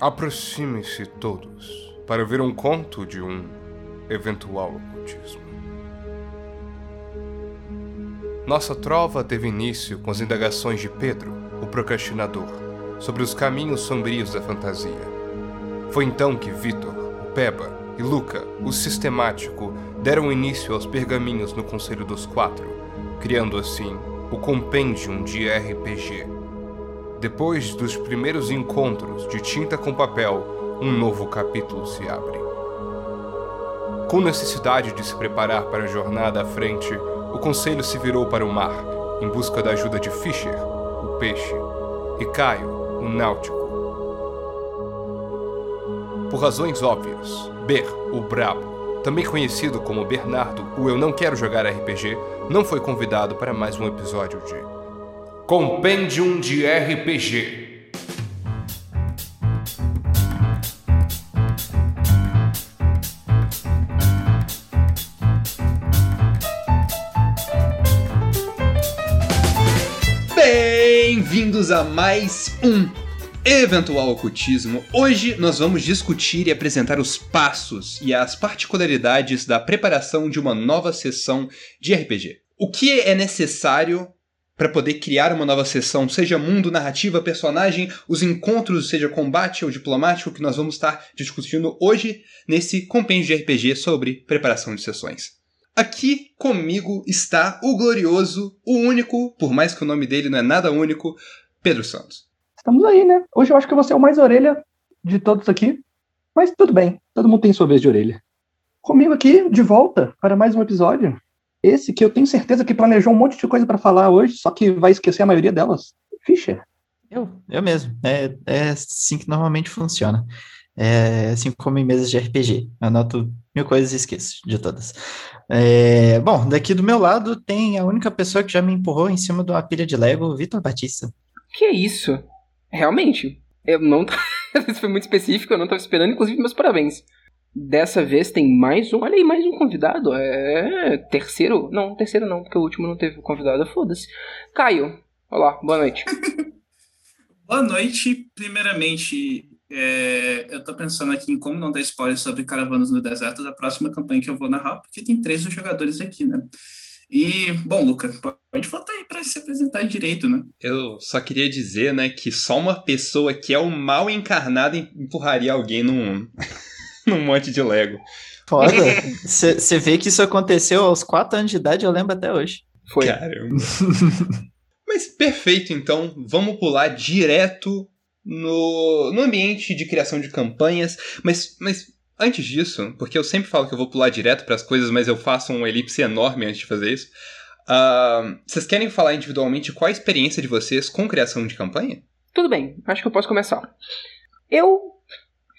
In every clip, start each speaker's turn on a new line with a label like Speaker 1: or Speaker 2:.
Speaker 1: Aproxime-se todos para ver um conto de um eventual ocultismo. Nossa trova teve início com as indagações de Pedro, o procrastinador, sobre os caminhos sombrios da fantasia. Foi então que Vitor, o Peba, e Luca, o sistemático, deram início aos pergaminhos no Conselho dos Quatro, criando assim o Compendium de RPG. Depois dos primeiros encontros de tinta com papel, um novo capítulo se abre. Com necessidade de se preparar para a jornada à frente, o conselho se virou para o mar, em busca da ajuda de Fischer, o peixe, e Caio, o náutico. Por razões óbvias, Ber, o brabo, também conhecido como Bernardo, o Eu Não Quero Jogar RPG, não foi convidado para mais um episódio de Compendium de RPG.
Speaker 2: Bem-vindos a mais um Eventual Ocultismo. Hoje nós vamos discutir e apresentar os passos e as particularidades da preparação de uma nova sessão de RPG. O que é necessário para poder criar uma nova sessão, seja mundo, narrativa, personagem, os encontros, seja combate ou diplomático, que nós vamos estar discutindo hoje nesse compêndio de RPG sobre preparação de sessões. Aqui comigo está o glorioso, o único, por mais que o nome dele não é nada único, Pedro Santos.
Speaker 3: Estamos aí, né? Hoje eu acho que você é o mais orelha de todos aqui, mas tudo bem, todo mundo tem sua vez de orelha. Comigo aqui, de volta, para mais um episódio. Esse que eu tenho certeza que planejou um monte de coisa para falar hoje, só que vai esquecer a maioria delas. Fischer.
Speaker 4: Eu, eu mesmo. É, é assim que normalmente funciona. É assim como em mesas de RPG. Anoto mil coisas e esqueço de todas. É, bom, daqui do meu lado tem a única pessoa que já me empurrou em cima de uma pilha de Lego, Vitor Batista.
Speaker 5: Que isso? Realmente. Eu não. Isso foi muito específico, eu não estava esperando, inclusive, meus parabéns. Dessa vez tem mais um. Olha aí, mais um convidado. É. Terceiro? Não, terceiro não, porque o último não teve convidado. Foda-se. Caio, olá, boa noite.
Speaker 6: boa noite. Primeiramente, é, eu tô pensando aqui em como não dar spoiler sobre Caravanas no Deserto da próxima campanha que eu vou narrar, porque tem três jogadores aqui, né? E, bom, Luca, pode voltar aí para se apresentar direito, né?
Speaker 2: Eu só queria dizer, né, que só uma pessoa que é o mal encarnado empurraria alguém num, num monte de Lego.
Speaker 4: Foda. Você vê que isso aconteceu aos 4 anos de idade, eu lembro até hoje.
Speaker 2: Foi. Caramba. Mas perfeito, então, vamos pular direto no, no ambiente de criação de campanhas, mas, mas antes disso, porque eu sempre falo que eu vou pular direto para as coisas, mas eu faço um elipse enorme antes de fazer isso. Uh, vocês querem falar individualmente qual a experiência de vocês com criação de campanha?
Speaker 5: Tudo bem, acho que eu posso começar. Eu,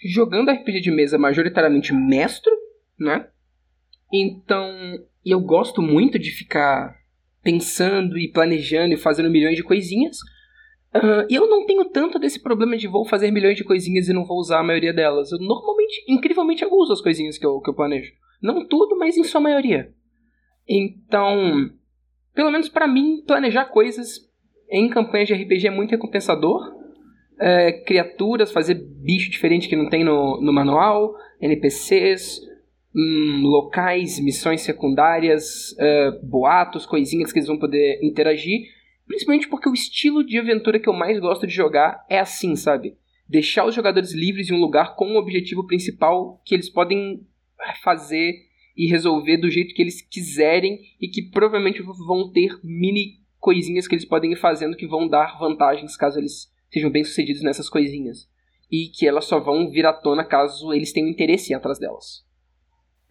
Speaker 5: jogando RPG de mesa majoritariamente mestro, né? Então, eu gosto muito de ficar pensando e planejando e fazendo milhões de coisinhas. Uh, eu não tenho tanto desse problema de vou fazer milhões de coisinhas e não vou usar a maioria delas. Eu normalmente, incrivelmente, eu uso as coisinhas que eu, que eu planejo. Não tudo, mas em sua maioria. Então, pelo menos para mim, planejar coisas em campanhas de RPG é muito recompensador. É, criaturas, fazer bicho diferente que não tem no, no manual, NPCs, hum, locais, missões secundárias, é, boatos, coisinhas que eles vão poder interagir Principalmente porque o estilo de aventura que eu mais gosto de jogar é assim, sabe? Deixar os jogadores livres em um lugar com um objetivo principal que eles podem fazer e resolver do jeito que eles quiserem e que provavelmente vão ter mini coisinhas que eles podem ir fazendo que vão dar vantagens caso eles sejam bem sucedidos nessas coisinhas. E que elas só vão vir à tona caso eles tenham interesse em atrás delas.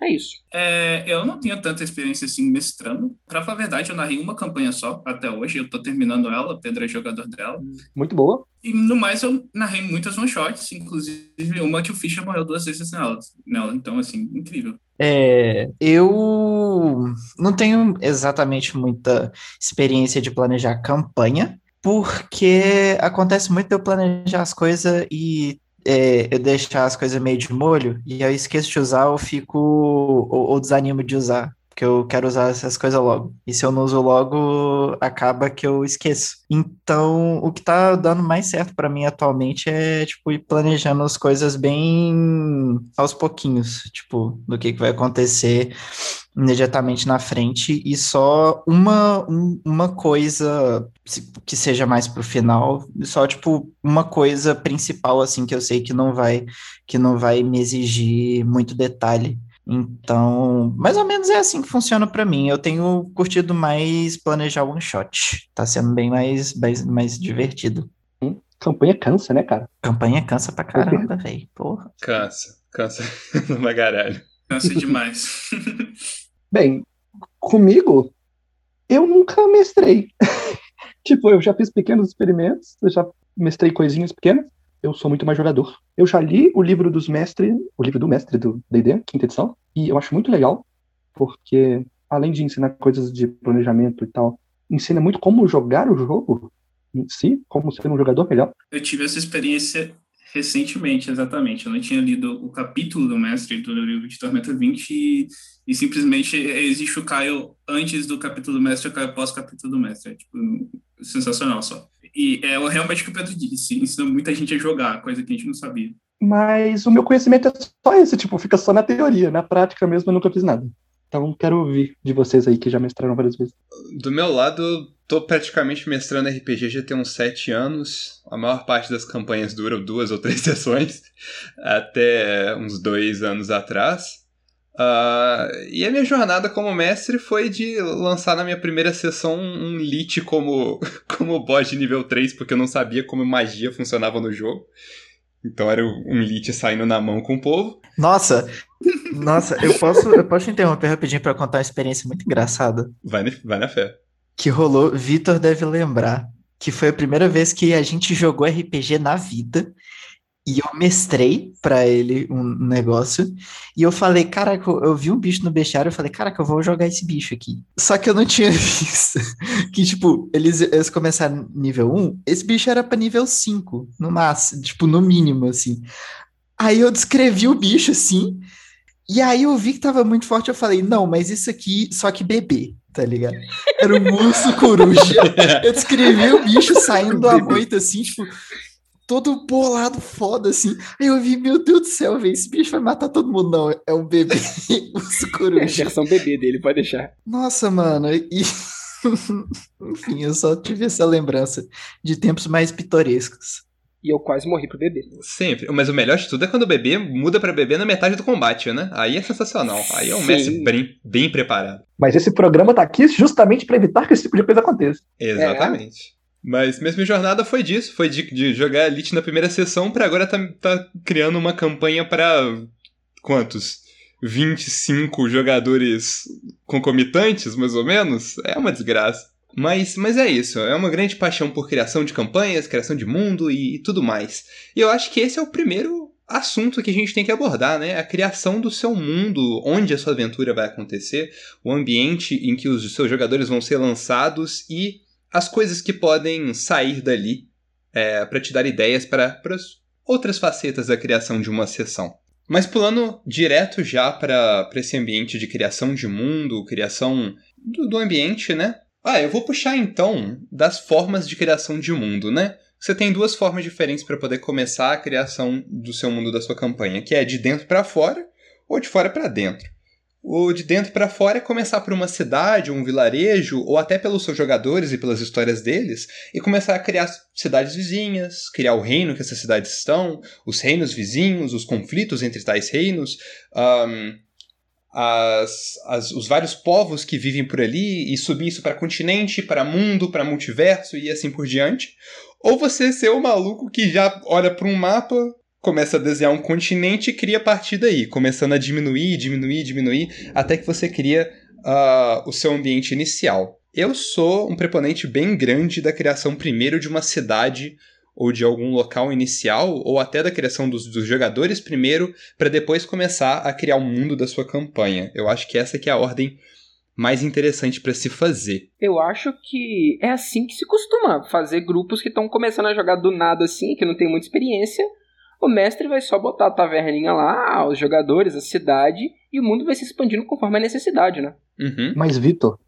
Speaker 5: É isso.
Speaker 6: É, eu não tenho tanta experiência assim mestrando. Pra falar a verdade, eu narrei uma campanha só até hoje. Eu tô terminando ela, Pedro é jogador dela.
Speaker 3: Muito boa.
Speaker 6: E no mais, eu narrei muitas one-shots, inclusive uma que o Fischer morreu duas vezes nela. nela. Então, assim, incrível.
Speaker 4: É, eu não tenho exatamente muita experiência de planejar campanha, porque acontece muito eu planejar as coisas e é, eu deixar as coisas meio de molho e eu esqueço de usar, eu fico. ou, ou desanimo de usar. Porque eu quero usar essas coisas logo. E se eu não uso logo, acaba que eu esqueço. Então, o que tá dando mais certo para mim atualmente é, tipo, ir planejando as coisas bem aos pouquinhos, tipo, do que, que vai acontecer imediatamente na frente e só uma, um, uma coisa que seja mais pro final, só tipo uma coisa principal assim que eu sei que não vai que não vai me exigir muito detalhe. Então, mais ou menos é assim que funciona para mim. Eu tenho curtido mais planejar one shot. Tá sendo bem mais, mais, mais divertido.
Speaker 3: Campanha cansa, né, cara?
Speaker 4: Campanha cansa pra caramba, velho. Porra.
Speaker 2: Cansa, cansa uma caralho.
Speaker 6: Cansa demais.
Speaker 3: Bem, comigo, eu nunca mestrei. tipo, eu já fiz pequenos experimentos, eu já mestrei coisinhas pequenas eu sou muito mais jogador. Eu já li o livro dos mestres, o livro do mestre do D&D, quinta edição, e eu acho muito legal, porque além de ensinar coisas de planejamento e tal, ensina muito como jogar o jogo em si, como ser um jogador melhor.
Speaker 6: Eu tive essa experiência recentemente, exatamente. Eu não tinha lido o capítulo do mestre do livro de Tormenta 20 e, e simplesmente existe o Caio antes do capítulo do mestre e o Caio pós-capítulo do mestre. É tipo, sensacional só. E é realmente o que o Pedro disse, ensinou muita gente a jogar, coisa que a gente não sabia.
Speaker 3: Mas o meu conhecimento é só esse, tipo, fica só na teoria, na prática mesmo eu nunca fiz nada. Então quero ouvir de vocês aí que já mestraram várias vezes.
Speaker 2: Do meu lado, eu tô praticamente mestrando RPG já tem uns sete anos. A maior parte das campanhas duram duas ou três sessões, até uns dois anos atrás. Uh, e a minha jornada como mestre foi de lançar na minha primeira sessão um Lich como, como boss de nível 3, porque eu não sabia como magia funcionava no jogo. Então era um Lich saindo na mão com o povo.
Speaker 4: Nossa, nossa, eu posso, eu posso interromper rapidinho para contar uma experiência muito engraçada.
Speaker 2: Vai, vai na fé.
Speaker 4: Que rolou, Vitor deve lembrar, que foi a primeira vez que a gente jogou RPG na vida e eu mestrei para ele um negócio. E eu falei, caraca, eu vi um bicho no bestiário. Eu falei, caraca, eu vou jogar esse bicho aqui. Só que eu não tinha visto que, tipo, eles, eles começaram nível 1. Esse bicho era para nível 5, no máximo, tipo, no mínimo, assim. Aí eu descrevi o bicho assim. E aí eu vi que tava muito forte. Eu falei, não, mas isso aqui, só que bebê tá ligado? Era um urso coruja. Eu descrevi o bicho saindo da moita, assim, tipo, todo bolado foda, assim. Aí eu vi, meu Deus do céu, velho, esse bicho vai matar todo mundo. Não, é um bebê, urso coruja. É a
Speaker 5: versão bebê dele, pode deixar.
Speaker 4: Nossa, mano, e... Enfim, eu só tive essa lembrança de tempos mais pitorescos.
Speaker 5: E eu quase morri pro bebê.
Speaker 2: Sempre. Mas o melhor de tudo é quando o bebê muda para bebê na metade do combate, né? Aí é sensacional. Aí é um Sim. mestre bem, bem preparado.
Speaker 3: Mas esse programa tá aqui justamente para evitar que esse tipo de coisa aconteça.
Speaker 2: Exatamente. É. Mas mesmo jornada foi disso, foi de, de jogar Elite na primeira sessão para agora tá, tá criando uma campanha para quantos? 25 jogadores concomitantes, mais ou menos? É uma desgraça. Mas, mas é isso, é uma grande paixão por criação de campanhas, criação de mundo e, e tudo mais. E eu acho que esse é o primeiro assunto que a gente tem que abordar, né? A criação do seu mundo, onde a sua aventura vai acontecer, o ambiente em que os seus jogadores vão ser lançados e as coisas que podem sair dali é, para te dar ideias para as outras facetas da criação de uma sessão. Mas pulando direto já para esse ambiente de criação de mundo, criação do, do ambiente, né? Ah, eu vou puxar então das formas de criação de mundo, né? Você tem duas formas diferentes para poder começar a criação do seu mundo da sua campanha, que é de dentro para fora ou de fora para dentro. O de dentro para fora é começar por uma cidade, um vilarejo, ou até pelos seus jogadores e pelas histórias deles, e começar a criar cidades vizinhas, criar o reino que essas cidades estão, os reinos vizinhos, os conflitos entre tais reinos, um, as, as, os vários povos que vivem por ali, e subir isso para continente, para mundo, para multiverso e assim por diante. Ou você ser o maluco que já olha para um mapa, começa a desenhar um continente e cria a partir daí, começando a diminuir, diminuir, diminuir, até que você cria uh, o seu ambiente inicial. Eu sou um preponente bem grande da criação primeiro de uma cidade ou de algum local inicial, ou até da criação dos, dos jogadores primeiro, para depois começar a criar o um mundo da sua campanha. Eu acho que essa que é a ordem mais interessante para se fazer.
Speaker 5: Eu acho que é assim que se costuma fazer grupos que estão começando a jogar do nada assim, que não tem muita experiência, o mestre vai só botar a taverninha lá, os jogadores, a cidade, e o mundo vai se expandindo conforme a necessidade, né?
Speaker 2: Uhum.
Speaker 3: Mas, Vitor,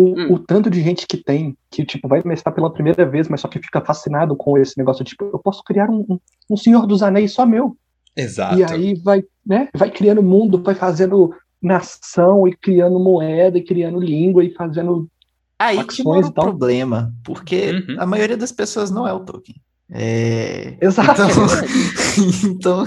Speaker 3: o,
Speaker 5: Hum.
Speaker 3: o tanto de gente que tem, que tipo, vai mestrar pela primeira vez, mas só que fica fascinado com esse negócio, tipo, eu posso criar um, um- um Senhor dos Anéis só meu.
Speaker 2: Exato.
Speaker 3: E aí vai, né, vai criando mundo, vai fazendo nação e criando moeda e criando língua e fazendo.
Speaker 4: Aí que mora o
Speaker 3: e tal.
Speaker 4: problema, porque
Speaker 2: Uhum.
Speaker 4: a maioria das pessoas não é o Tolkien. É...
Speaker 3: Exato.
Speaker 4: Então, então,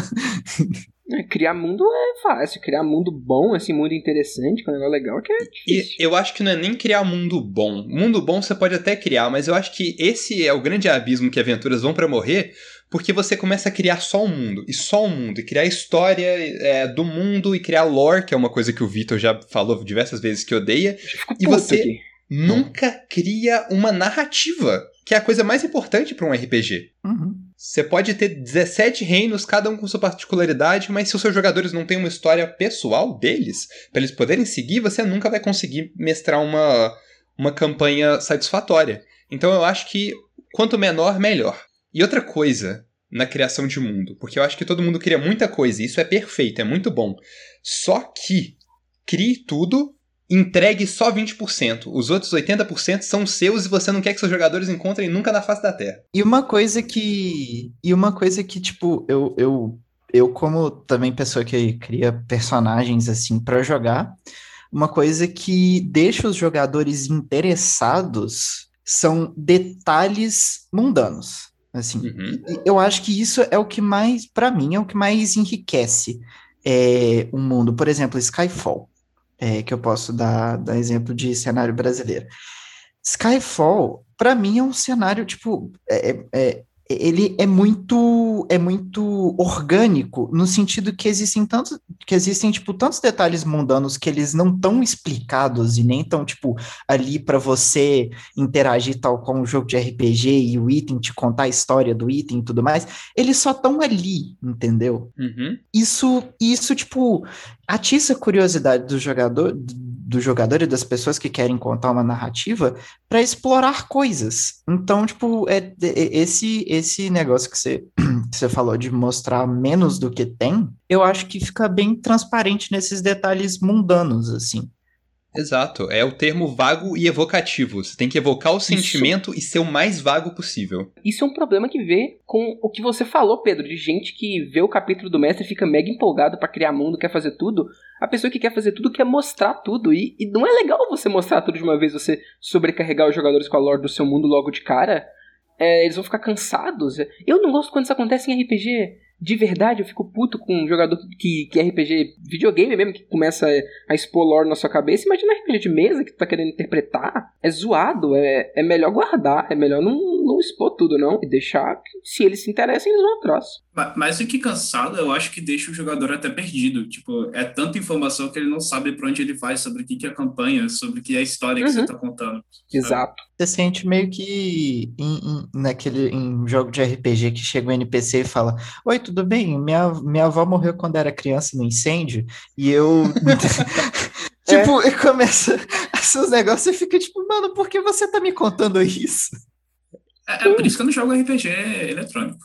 Speaker 5: Criar mundo é fácil, criar mundo bom, assim, mundo interessante, com um negócio legal, que é
Speaker 2: E
Speaker 5: difícil.
Speaker 2: eu acho que não é nem criar mundo bom. Mundo bom você pode até criar, mas eu acho que esse é o grande abismo que aventuras vão pra morrer, porque você começa a criar só um mundo, e só um mundo, e criar história é, do mundo, e criar lore, que é uma coisa que o Vitor já falou diversas vezes que odeia. E você-
Speaker 5: aqui.
Speaker 2: Nunca cria uma narrativa, que é a coisa mais importante pra um RPG.
Speaker 4: uhum.
Speaker 2: Você pode ter 17 reinos, cada um com sua particularidade, mas se os seus jogadores não têm uma história pessoal deles, para eles poderem seguir, você nunca vai conseguir mestrar uma, uma campanha satisfatória. Então eu acho que quanto menor, melhor. E outra coisa na criação de mundo, porque eu acho que todo mundo cria muita coisa, e isso é perfeito, é muito bom. Só que crie tudo, entregue só 20%. Os outros 80% são seus e você não quer que seus jogadores encontrem nunca na face da Terra.
Speaker 4: E uma coisa que. E uma coisa que, tipo, eu, eu, eu como também pessoa que cria personagens assim pra jogar, uma coisa que deixa os jogadores interessados são detalhes mundanos. Assim,
Speaker 2: Uhum.
Speaker 4: Eu acho que isso é o que mais, pra mim, é o que mais enriquece é, o mundo. Por exemplo, Skyfall, é, que eu posso dar, dar exemplo de cenário brasileiro. Skyfall, pra mim, é um cenário, tipo, é, é- é- ele é muito, é muito orgânico, no sentido que existem tantos, que existem, tipo, tantos detalhes mundanos que eles não estão explicados e nem estão, tipo, ali pra você interagir tal com o jogo de RPG e o item te contar a história do item e tudo mais, eles só estão ali, entendeu?
Speaker 2: Uhum.
Speaker 4: Isso, isso tipo, atiça a curiosidade do jogador, do jogador e das pessoas que querem contar uma narrativa para explorar coisas. Então, tipo, é, é- esse esse negócio que você, que você falou de mostrar menos do que tem, eu acho que fica bem transparente nesses detalhes mundanos, assim.
Speaker 2: Exato, é o termo vago e evocativo. Você tem que evocar o sentimento e ser o mais vago possível.
Speaker 5: Isso é um problema que vê com o que você falou, Pedro, de gente que vê o capítulo do mestre e fica mega empolgado pra criar mundo, quer fazer tudo. A pessoa que quer fazer tudo quer mostrar tudo. E, e não é legal você mostrar tudo de uma vez, você sobrecarregar os jogadores com a lore do seu mundo logo de cara. É, eles vão ficar cansados. Eu não gosto quando isso acontece em RPG. De verdade, eu fico puto com um jogador que, que é RPG videogame mesmo, que começa a expor lore na sua cabeça. Imagina RPG de mesa que tu tá querendo interpretar. É zoado, é, é melhor guardar, é melhor não, não expor tudo, não. E deixar que, se eles se interessam, eles vão atrás.
Speaker 6: Ma- Mais do que cansado, eu acho que deixa o jogador até perdido. Tipo, é tanta informação que ele não sabe pra onde ele vai, sobre o que que é a campanha, sobre o que é a história que
Speaker 5: Uhum.
Speaker 6: você tá contando.
Speaker 5: Exato.
Speaker 4: Você sente meio que em, em- naquele em jogo de RPG que chega um NPC e fala: Oi, tudo bem? Minha, minha avó morreu quando era criança no incêndio e eu. tipo, e começa esses negócios e fica tipo, mano, por que você tá me contando isso?
Speaker 6: É, é por isso que eu não jogo RPG eletrônico.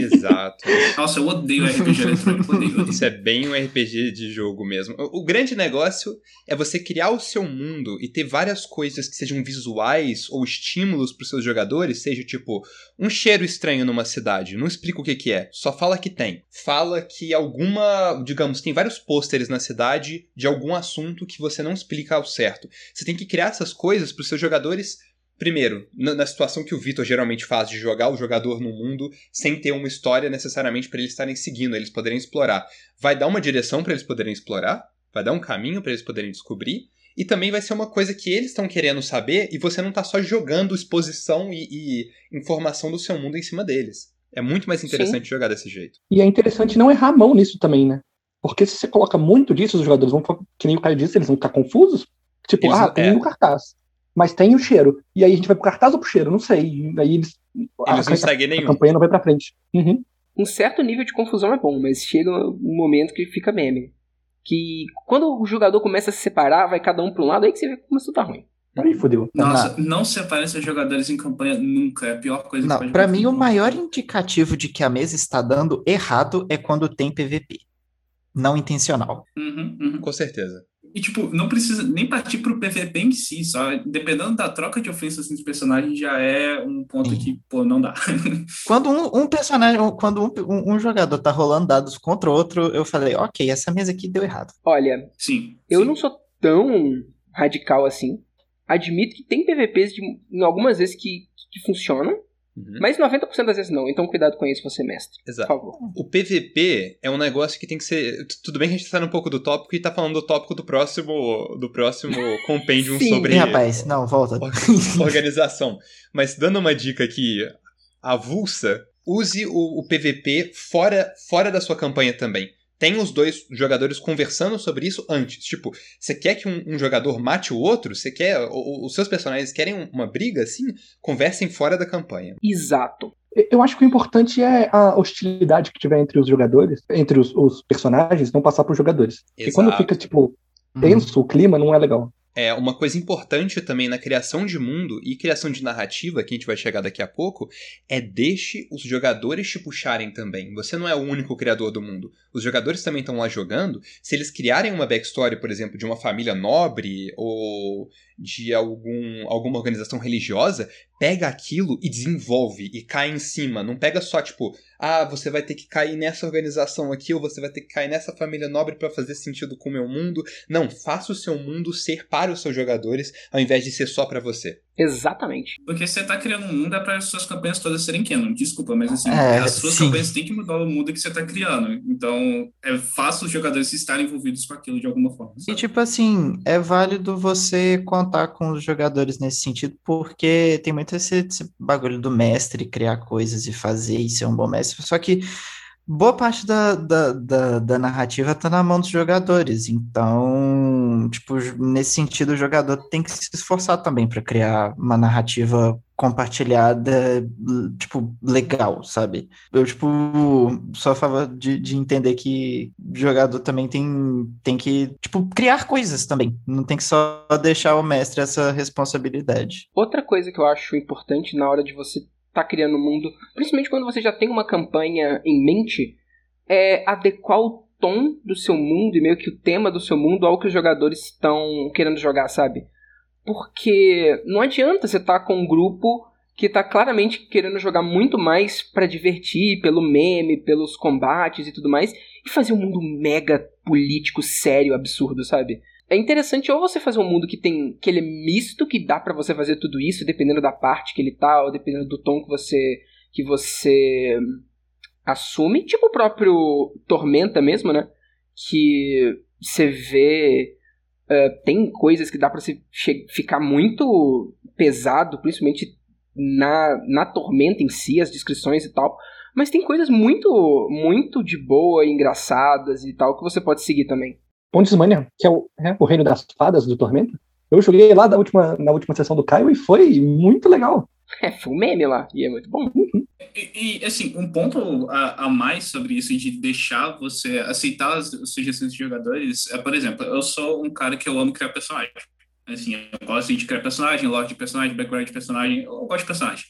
Speaker 2: Exato.
Speaker 6: Nossa, eu odeio RPG eletrônico, odeio, odeio.
Speaker 2: Isso é bem um RPG de jogo mesmo. O, o grande negócio é você criar o seu mundo e ter várias coisas que sejam visuais ou estímulos para os seus jogadores, seja tipo um cheiro estranho numa cidade. Não explica o que, que é, só fala que tem. Fala que alguma, digamos, tem vários pôsteres na cidade de algum assunto que você não explica ao certo. Você tem que criar essas coisas para os seus jogadores. Primeiro, na, situação que o Vitor geralmente faz de jogar o jogador no mundo sem ter uma história necessariamente para eles estarem seguindo, eles poderem explorar vai dar uma direção para eles poderem explorar, vai dar um caminho para eles poderem descobrir, e também vai ser uma coisa que eles estão querendo saber e você não tá só jogando exposição e, e informação do seu mundo em cima deles. É muito mais interessante jogar desse jeito.
Speaker 3: E é interessante não errar a mão nisso também, né? Porque se você coloca muito disso, os jogadores vão, que nem o Caio disse, eles vão ficar confusos. Tipo,
Speaker 2: Eles-
Speaker 3: ah, tem
Speaker 2: é.
Speaker 3: cartaz, mas tem o cheiro. E aí a gente vai pro cartaz ou pro cheiro? Não sei. E aí eles. a-
Speaker 2: Eles não
Speaker 3: a,
Speaker 2: seguem
Speaker 3: a
Speaker 2: nenhum.
Speaker 3: campanha não vai pra frente. Uhum.
Speaker 5: Um certo nível de confusão é bom, mas chega um momento que fica meme. Que quando o jogador começa a se separar, vai cada um pra um lado, aí que você vê como isso tá ruim.
Speaker 3: Aí fodeu.
Speaker 6: Nossa, não separem seus jogadores em campanha nunca. É a pior coisa que
Speaker 4: Não,
Speaker 6: pode
Speaker 4: pra mim o maior indicativo de que a mesa está dando errado é quando tem PVP. não intencional.
Speaker 6: Uhum, uhum.
Speaker 2: Com certeza.
Speaker 6: E, tipo, não precisa nem partir pro PVP em si, só dependendo da troca de ofensas entre personagens já é um ponto
Speaker 4: Sim.
Speaker 6: que, pô, não dá.
Speaker 4: Quando um, um personagem, quando um, um- um jogador tá rolando dados contra o outro, eu falei, ok, essa mesa aqui deu errado.
Speaker 5: Olha,
Speaker 6: Sim.
Speaker 5: eu
Speaker 6: sim.
Speaker 5: não sou tão radical assim. Admito que tem PVPs de, em algumas vezes que, que funcionam,
Speaker 2: Uhum.
Speaker 5: mas 90% das vezes não. Então cuidado com isso, você mestre. Por
Speaker 2: Exato.
Speaker 5: favor.
Speaker 2: O PVP é um negócio que tem que ser. Tudo bem que a gente tá saindo um pouco do tópico e tá falando do tópico do próximo, do próximo compendium
Speaker 5: Sim.
Speaker 2: sobre
Speaker 4: rapaz, não, volta.
Speaker 2: organização. Mas dando uma dica aqui avulsa, use o, o PVP fora, fora da sua campanha também. Tem os dois jogadores conversando sobre isso antes. Tipo, você quer que um, um jogador mate o outro? Você quer. o- os seus personagens querem um- uma briga assim? Conversem fora da campanha.
Speaker 5: Exato.
Speaker 3: Eu acho que o importante é a hostilidade que tiver entre os jogadores, entre os, os personagens, não passar para os jogadores. Porque quando
Speaker 2: Exato.
Speaker 3: fica, tipo, tenso, o clima não é legal.
Speaker 2: É, uma coisa importante também na criação de mundo e criação de narrativa, que a gente vai chegar daqui a pouco, é deixe os jogadores te puxarem também. Você não é o único criador do mundo. Os jogadores também estão lá jogando. Se eles criarem uma backstory, por exemplo, de uma família nobre ou de algum, alguma organização religiosa, pega aquilo e desenvolve e cai em cima. Não pega só, tipo, ah, você vai ter que cair nessa organização aqui ou você vai ter que cair nessa família nobre para fazer sentido com o meu mundo. Não, faça o seu mundo ser para os seus jogadores ao invés de ser só para você.
Speaker 5: Exatamente.
Speaker 6: Porque você tá criando um mundo é para as suas campanhas todas serem canon. Desculpa, mas assim,
Speaker 4: É,
Speaker 6: as suas
Speaker 4: sim.
Speaker 6: campanhas têm que mudar o mundo que você tá criando. Então, é fácil os jogadores estarem envolvidos com aquilo de alguma forma.
Speaker 4: E
Speaker 6: sabe?
Speaker 4: tipo assim, é válido você contar com os jogadores nesse sentido, porque tem muito esse, esse bagulho do mestre criar coisas e fazer e ser um bom mestre. Só que boa parte da, da, da, da narrativa tá na mão dos jogadores. Então, tipo, nesse sentido, o jogador tem que se esforçar também para criar uma narrativa compartilhada, tipo, legal, sabe? Eu, tipo, sou a favor de, de entender que jogador também tem, tem que, tipo, criar coisas também. Não tem que só deixar o mestre essa responsabilidade.
Speaker 5: Outra coisa que eu acho importante na hora de você estar criando um mundo, principalmente quando você já tem uma campanha em mente, é adequar o tom do seu mundo e meio que o tema do seu mundo ao que os jogadores estão querendo jogar, sabe? Porque não adianta você estar com um grupo que tá claramente querendo jogar muito mais pra divertir, pelo meme, pelos combates e tudo mais, e fazer um mundo mega político, sério, absurdo, sabe? É interessante ou você fazer um mundo que tem que ele é misto, que dá pra você fazer tudo isso, dependendo da parte que ele tá, ou dependendo do tom que você que você assume, tipo o próprio Tormenta mesmo, né? Que você vê eh, tem coisas que dá pra você ficar muito pesado, principalmente na, na Tormenta em si, as descrições e tal. Mas tem coisas muito, muito de boa, engraçadas e tal, que você pode seguir também.
Speaker 3: Pontismania, que é o, é o reino das fadas do Tormenta. Eu joguei lá da última, na última sessão do Caio e foi muito legal.
Speaker 5: É, foi um meme lá, e é muito bom.
Speaker 6: E, e, assim, um ponto a, a mais sobre isso de deixar você aceitar as sugestões de jogadores é, por exemplo, eu sou um cara que eu amo criar personagem. Assim, eu gosto de criar personagem, lore de personagem, background de personagem, eu gosto de personagem.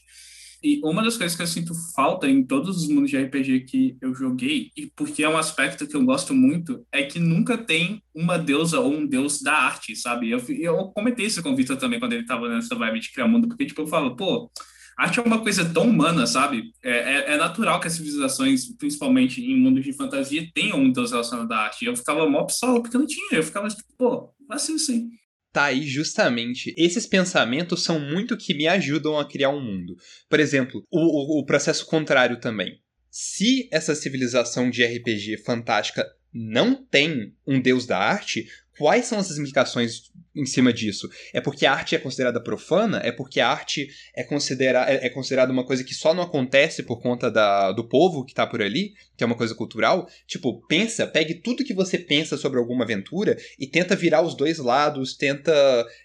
Speaker 6: E uma das coisas que eu sinto falta em todos os mundos de RPG que eu joguei, e porque é um aspecto que eu gosto muito, é que nunca tem uma deusa ou um deus da arte, sabe? Eu, eu comentei isso com o Vitor também quando ele tava nessa vibe de criar mundo, porque, tipo, eu falo, pô, arte é uma coisa tão humana, sabe? É, é, é natural que as civilizações, principalmente em mundos de fantasia, tenham um deus relacionado à arte. Eu ficava mó pistola porque não tinha. Eu ficava tipo, pô, assim sim.
Speaker 2: Tá aí justamente. Esses pensamentos são muito que me ajudam a criar um mundo. Por exemplo, o, o, o processo contrário também. Se essa civilização de RPG fantástica não tem um deus da arte, quais são as implicações em cima disso? É porque a arte é considerada profana? É porque a arte é, considera é, é considerada uma coisa que só não acontece por conta da, do povo que tá por ali, que é uma coisa cultural? Tipo, pensa, pegue tudo que você pensa sobre alguma aventura e tenta virar os dois lados, tenta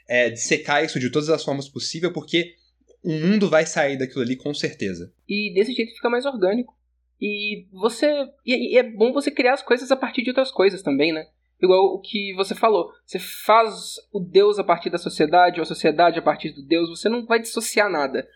Speaker 2: é, dissecar isso de todas as formas possíveis, porque o mundo vai sair daquilo ali com certeza.
Speaker 5: E desse jeito fica mais orgânico. E você. E é bom você criar as coisas a partir de outras coisas também, né? Igual o que você falou. Você faz o Deus a partir da sociedade, ou a sociedade a partir do Deus, você não vai dissociar nada.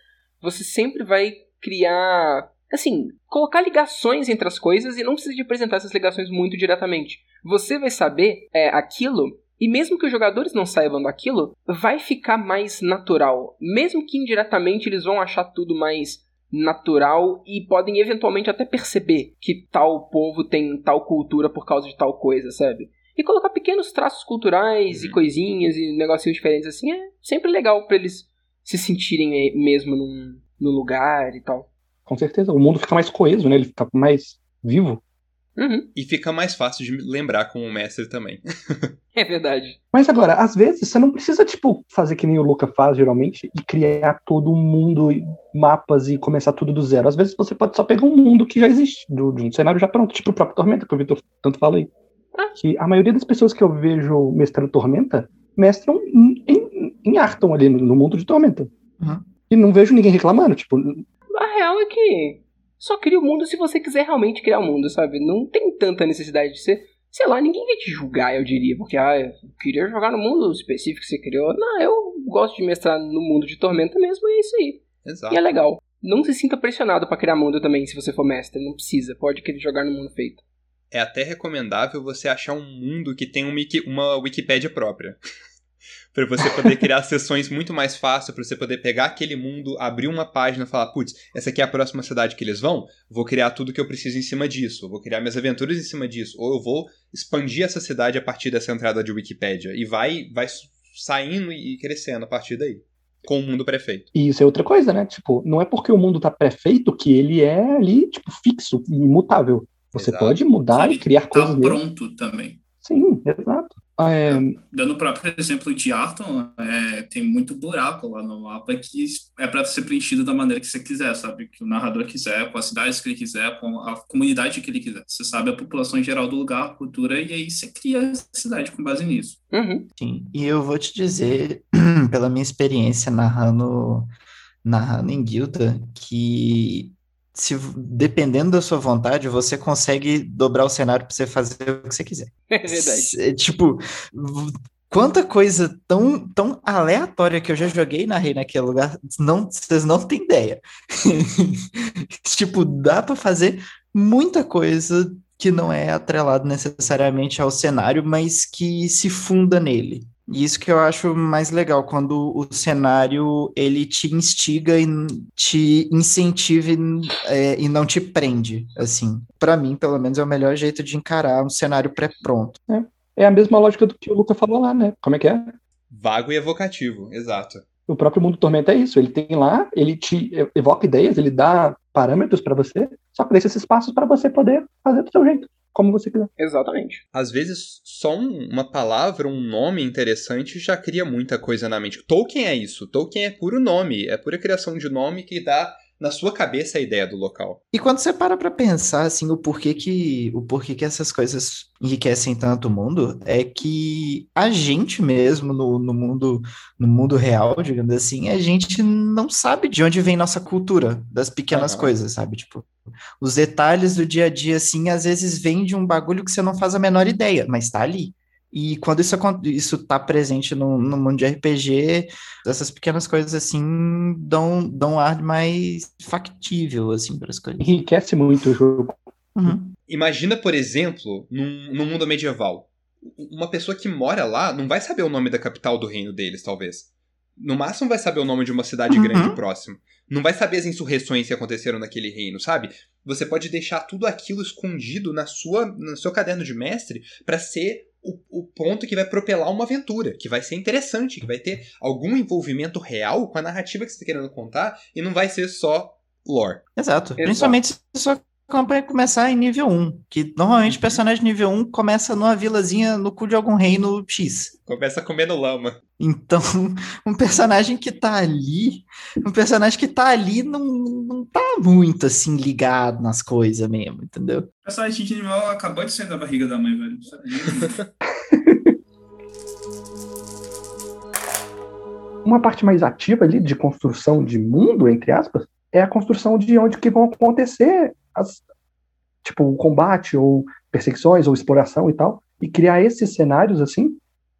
Speaker 5: Você sempre vai criar. Assim, colocar ligações entre as coisas e não precisa de apresentar essas ligações muito diretamente. você vai saber é, aquilo e mesmo que os jogadores não saibam daquilo, vai ficar mais natural. Mesmo que indiretamente eles vão achar tudo mais natural e podem eventualmente até perceber que tal povo tem tal cultura por causa de tal coisa, sabe? E colocar pequenos traços culturais uhum. e coisinhas e negocinhos diferentes assim é sempre legal para eles se sentirem mesmo num, num lugar e tal.
Speaker 3: Com certeza, o mundo fica mais coeso, né? Ele fica mais vivo.
Speaker 5: Uhum.
Speaker 2: E fica mais fácil de lembrar com o mestre também.
Speaker 5: é verdade.
Speaker 3: Mas agora, às vezes, você não precisa, tipo, fazer que nem o Luca faz geralmente e criar todo um mundo, mapas e começar tudo do zero. Às vezes você pode só pegar um mundo que já existe, do, de um cenário já pronto, tipo o próprio Tormenta, que o Vitor tanto fala aí. Que a maioria das pessoas que eu vejo mestrando Tormenta mestram em, em, em Arton ali, no, no mundo de Tormenta. Uhum. E não vejo ninguém reclamando, tipo.
Speaker 5: A real é que só cria o mundo se você quiser realmente criar o mundo, sabe? Não tem tanta necessidade de ser. Sei lá, ninguém vai te julgar, eu diria, porque ah, eu queria jogar no mundo específico que você criou. Não, eu gosto de mestrar no mundo de Tormenta mesmo, e é isso aí.
Speaker 2: Exato.
Speaker 5: E é legal. Não se sinta pressionado para criar mundo também, se você for mestre. Não precisa, pode querer jogar no mundo feito.
Speaker 2: É até recomendável você achar um mundo que tem uma Wikipédia própria. para você poder criar sessões muito mais fácil, para você poder pegar aquele mundo, abrir uma página e falar, putz, essa aqui é a próxima cidade que eles vão, vou criar tudo que eu preciso em cima disso, vou criar minhas aventuras em cima disso, ou eu vou expandir essa cidade a partir dessa entrada de Wikipédia, e vai, vai saindo e crescendo a partir daí. Com o mundo prefeito.
Speaker 3: E isso é outra coisa, né? Tipo, não é porque o mundo tá prefeito que ele é ali, tipo, fixo, imutável. Você Exato. pode mudar e criar tá coisas.
Speaker 6: Tá pronto também.
Speaker 3: Sim, exato. É...
Speaker 6: Dando o próprio exemplo de Arton, é, tem muito buraco lá no mapa que é para ser preenchido da maneira que você quiser, sabe? Que o narrador quiser, com as cidades que ele quiser, com a comunidade que ele quiser. Você sabe a população geral do lugar, a cultura, e aí você cria a cidade com base nisso.
Speaker 5: Uhum.
Speaker 4: Sim, e eu vou te dizer, pela minha experiência narrando, narrando em guilda, que se dependendo da sua vontade, você consegue dobrar o cenário para você fazer o que você quiser.
Speaker 5: É verdade.
Speaker 4: É, tipo, quanta coisa tão, tão aleatória que eu já joguei na rei naquele lugar, não, vocês não têm ideia. tipo, dá para fazer muita coisa que não é atrelado necessariamente ao cenário, mas que se funda nele. E isso que eu acho mais legal, quando o cenário ele te instiga e te incentiva e, é, e não te prende, assim. para mim, pelo menos, é o melhor jeito de encarar um cenário pré-pronto.
Speaker 3: É. é a mesma lógica do que o Luca falou lá, né? Como é que é?
Speaker 2: Vago e evocativo, exato.
Speaker 3: O próprio mundo Tormenta é isso, ele tem lá, ele te evoca ideias, ele dá parâmetros para você, só que deixa esses passos para você poder fazer do seu jeito como você quiser.
Speaker 5: Exatamente.
Speaker 2: Às vezes, só um, uma palavra, um nome interessante já cria muita coisa na mente. Tolkien é isso. Tolkien é puro nome. É pura criação de nome que dá na sua cabeça a ideia do local.
Speaker 4: E quando você para para pensar assim o porquê que o porquê que essas coisas enriquecem tanto o mundo é que a gente mesmo no, no mundo no mundo real, digamos assim, a gente não sabe de onde vem nossa cultura das pequenas coisas, sabe? Tipo, os detalhes do dia a dia assim, às vezes vêm de um bagulho que você não faz a menor ideia, mas tá ali. E quando isso, isso tá presente no, no mundo de RPG, essas pequenas coisas assim dão, dão um ar mais factível assim para as coisas.
Speaker 3: Enriquece muito o jogo.
Speaker 4: Uhum.
Speaker 2: Imagina, por exemplo, num, num mundo medieval. Uma pessoa que mora lá não vai saber o nome da capital do reino deles, talvez. No máximo vai saber o nome de uma cidade uhum. grande próxima. Não vai saber as insurreições que aconteceram naquele reino, sabe? Você pode deixar tudo aquilo escondido na sua, no seu caderno de mestre para ser o, o, ponto que vai propelar uma aventura, que vai ser interessante, que vai ter algum envolvimento real com a narrativa que você está querendo contar e não vai ser só lore.
Speaker 4: Exato. Exato. Principalmente se a sua campanha começar em nível 1, que normalmente o uhum. personagem nível 1 começa numa vilazinha no cu de algum reino X.
Speaker 2: Começa comendo lama.
Speaker 4: Então, um personagem que tá ali, um personagem que tá ali não, não tá muito assim ligado nas coisas mesmo, entendeu? O
Speaker 6: personagem de nível acabou de sair da barriga da mãe, velho.
Speaker 3: Uma parte mais ativa ali de construção de mundo, entre aspas, é a construção de onde que vão acontecer as, tipo, o combate ou perseguições ou exploração e tal. E criar esses cenários assim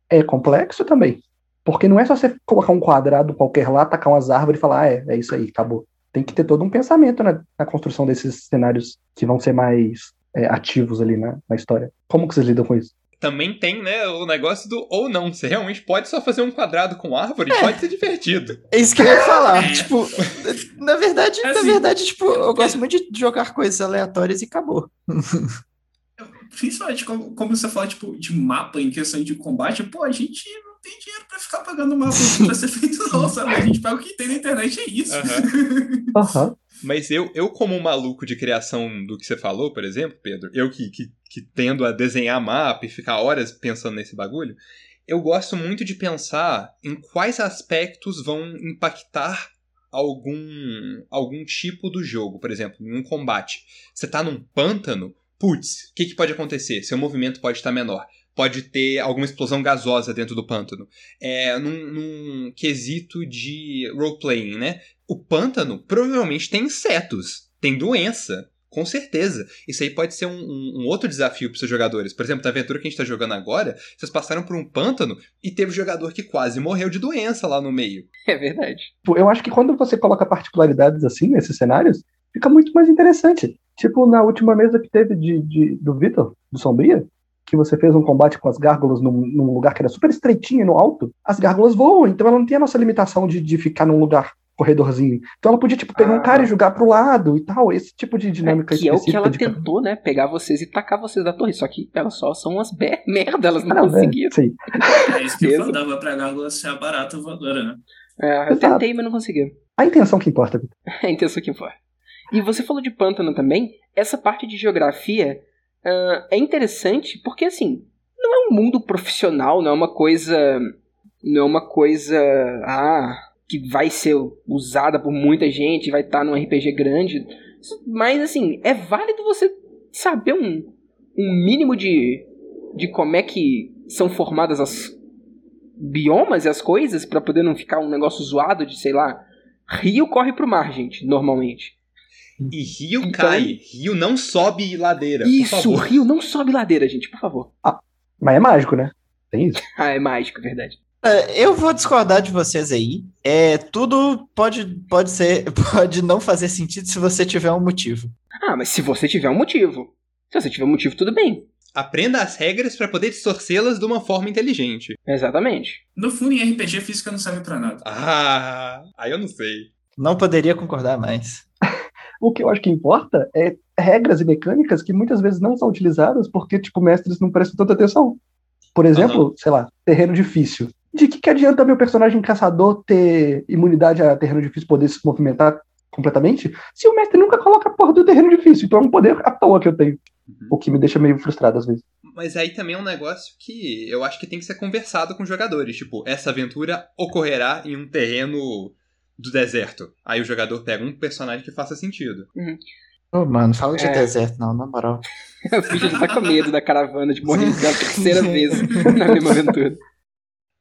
Speaker 3: é complexo também. Porque não é só você colocar um quadrado qualquer lá, tacar umas árvores e falar, ah, é, é isso aí, acabou. Tem que ter todo um pensamento na, na construção desses cenários que vão ser mais é, ativos ali na, na história. Como que vocês lidam com isso?
Speaker 2: Também tem, né, o negócio do ou não. Você realmente pode só fazer um quadrado com árvore, pode ser divertido.
Speaker 4: É isso que eu ia falar.
Speaker 6: É.
Speaker 4: tipo, na verdade, na
Speaker 6: Assim,
Speaker 4: verdade, tipo, eu gosto muito de jogar coisas aleatórias e acabou.
Speaker 6: Principalmente como, como você fala, tipo, de mapa em questão de combate, pô, a gente não tem dinheiro pra ficar pagando mapa pra ser feito não, sabe? A gente paga o que tem na internet, é isso.
Speaker 3: Aham.
Speaker 2: Mas eu, eu como um maluco de criação do que você falou, por exemplo, Pedro, eu que, que, que tendo a desenhar mapa e ficar horas pensando nesse bagulho, eu gosto muito de pensar em quais aspectos vão impactar algum, algum tipo do jogo. Por exemplo, em um combate. Você tá num pântano, putz, o que, que pode acontecer? Seu movimento pode estar menor. Pode ter alguma explosão gasosa dentro do pântano. É, num, num quesito de roleplaying, né? O pântano provavelmente tem insetos, tem doença, com certeza. Isso aí pode ser um, um- um outro desafio para seus jogadores. Por exemplo, na aventura que a gente está jogando agora, vocês passaram por um pântano e teve um jogador que quase morreu de doença lá no meio.
Speaker 5: É verdade.
Speaker 3: Tipo, Eu acho que quando você coloca particularidades assim nesses cenários, fica muito mais interessante. Tipo, na última mesa que teve de, de- do Vitor, do Sombria, que você fez um combate com as gárgulas num, num lugar que era super estreitinho e no alto, as gárgulas voam, então ela não tem a nossa limitação de, de ficar num lugar corredorzinho. Então ela podia, tipo, pegar
Speaker 5: Ah.
Speaker 3: um cara e jogar pro lado e tal. Esse tipo de dinâmica
Speaker 5: É, que é o que ela tentou, né? Pegar vocês e tacar vocês da torre. Só que elas só são umas be- merda, elas não
Speaker 3: Ah, é,
Speaker 5: conseguiram.
Speaker 3: sim.
Speaker 6: É isso que falava pra Gárgula ser a barata voadora, né?
Speaker 5: É, eu
Speaker 3: Exato.
Speaker 5: tentei, mas não consegui.
Speaker 3: A intenção que importa. Vitor.
Speaker 5: É a intenção que foi. E você falou de pântano também. Essa parte de geografia ah, é interessante porque, assim, não é um mundo profissional, não é uma coisa. Não é uma coisa. Ah. Que vai ser usada por muita gente, vai estar num RPG grande. Mas, assim, é válido você saber um, um mínimo de. de como é que são formadas as biomas e as coisas, pra poder não ficar um negócio zoado de, sei lá. Rio corre pro mar, gente, normalmente.
Speaker 2: E rio
Speaker 5: Então-
Speaker 2: cai, rio não sobe ladeira.
Speaker 5: Isso, rio não sobe ladeira, gente, por favor.
Speaker 3: Mas é mágico, né? Tem isso.
Speaker 5: Ah, é mágico, é verdade.
Speaker 4: É, Eu vou discordar de vocês aí. É, tudo pode, pode ser, pode não fazer sentido se você tiver um motivo.
Speaker 5: Ah, mas se você tiver um motivo. Se você tiver um motivo, tudo bem.
Speaker 2: Aprenda as regras para poder distorcê-las de uma forma inteligente.
Speaker 5: Exatamente.
Speaker 6: No fundo, em RPG, física não serve pra nada.
Speaker 2: Ah, aí eu não sei.
Speaker 4: Não poderia concordar mais.
Speaker 3: O que eu acho que importa é regras e mecânicas que muitas vezes não são utilizadas porque, tipo, mestres não prestam tanta atenção. Por exemplo, sei lá, terreno difícil. De que, que adianta meu personagem caçador ter imunidade a terreno difícil, poder se movimentar completamente, se o mestre nunca coloca a porra do terreno difícil? Então é um poder à toa que eu tenho.
Speaker 2: Uhum.
Speaker 3: O que me deixa meio frustrado às vezes.
Speaker 2: Mas aí também é um negócio que eu acho que tem que ser conversado com os jogadores. Tipo, essa aventura ocorrerá em um terreno do deserto. Aí o jogador pega um personagem que faça sentido.
Speaker 4: Ô, mano, fala de
Speaker 5: É.
Speaker 4: deserto, não, na moral.
Speaker 5: O já tá com medo da caravana de morrer pela terceira vez na mesma aventura.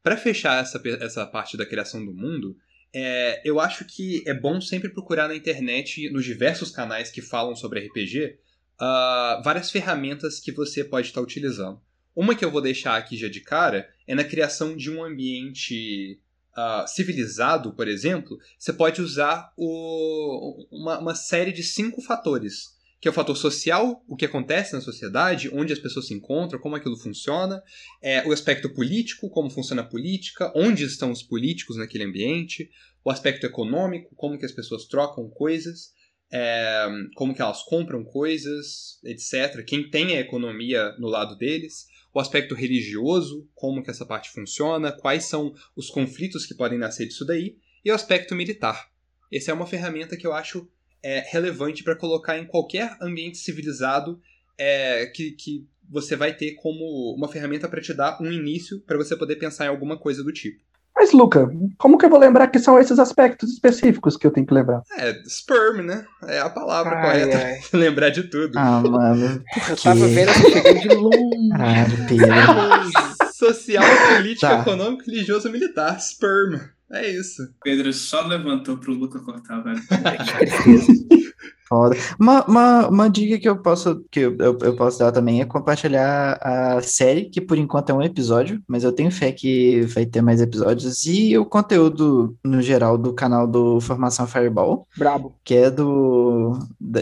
Speaker 2: Pra fechar essa, essa parte da criação do mundo, é, eu acho que é bom sempre procurar na internet, nos diversos canais que falam sobre RPG, ah, várias ferramentas que você pode estar utilizando. Uma que eu vou deixar aqui já de cara é na criação de um ambiente ah, civilizado, por exemplo, você pode usar o- uma, uma série de cinco fatores. Que é o fator social, o que acontece na sociedade, onde as pessoas se encontram, como aquilo funciona é, o aspecto político, como funciona a política, onde estão os políticos naquele ambiente, o aspecto econômico, como que as pessoas trocam coisas, é, como que elas compram coisas, etc. Quem tem a economia no lado deles, o aspecto religioso, como que essa parte funciona, quais são os conflitos que podem nascer disso daí, e o aspecto militar. Essa é uma ferramenta que eu acho é, relevante para colocar em qualquer ambiente civilizado é, que, que você vai ter como uma ferramenta para te dar um início para você poder pensar em alguma coisa do tipo.
Speaker 3: Mas, Luca, como que eu vou lembrar que são esses aspectos específicos que eu tenho que lembrar?
Speaker 2: É, sperm, né? É a palavra
Speaker 5: Ai,
Speaker 2: correta
Speaker 5: ai.
Speaker 2: pra lembrar de tudo.
Speaker 4: Ah, mano.
Speaker 5: Eu tava vendo você chegando de longe.
Speaker 4: Pedro.
Speaker 5: longe.
Speaker 2: Social, político,
Speaker 4: Tá.
Speaker 2: econômico, religioso, militar. Sperm. É isso.
Speaker 6: Pedro só levantou pro Luca cortar, velho.
Speaker 4: Foda. Uma, uma, uma dica que eu posso, que eu, eu, posso dar também é compartilhar a série, que por enquanto é um episódio, mas eu tenho fé que vai ter mais episódios, e o conteúdo, no geral, do canal do Formação Fireball,
Speaker 5: Brabo.
Speaker 4: que é do,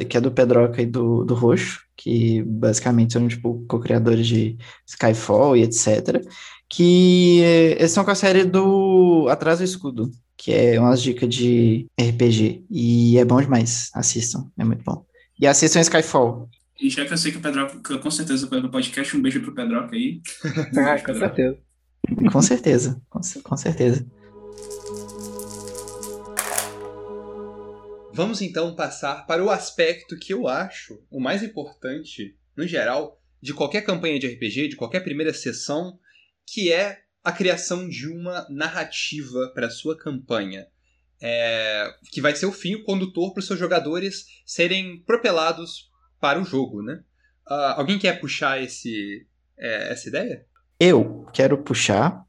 Speaker 4: que é do Pedroca e do, do Roxo, que basicamente são, tipo, co-criadores de Skyfall e etc., que eles estão com a série do Atrás do Escudo, que é umas dicas de RPG, e é bom demais, assistam, é muito bom. E assistam Skyfall.
Speaker 6: E já que eu sei que o Pedroca com certeza vai no podcast, um beijo pro Pedroca aí.
Speaker 5: Ah, com certeza.
Speaker 4: Com certeza, com, com certeza.
Speaker 2: Vamos então passar para o aspecto que eu acho o mais importante, no geral, de qualquer campanha de RPG, de qualquer primeira sessão, que é a criação de uma narrativa para a sua campanha. É, que vai ser o fio condutor para os seus jogadores serem propelados para o jogo, né? Ah, alguém quer puxar esse, é, essa ideia?
Speaker 4: Eu quero puxar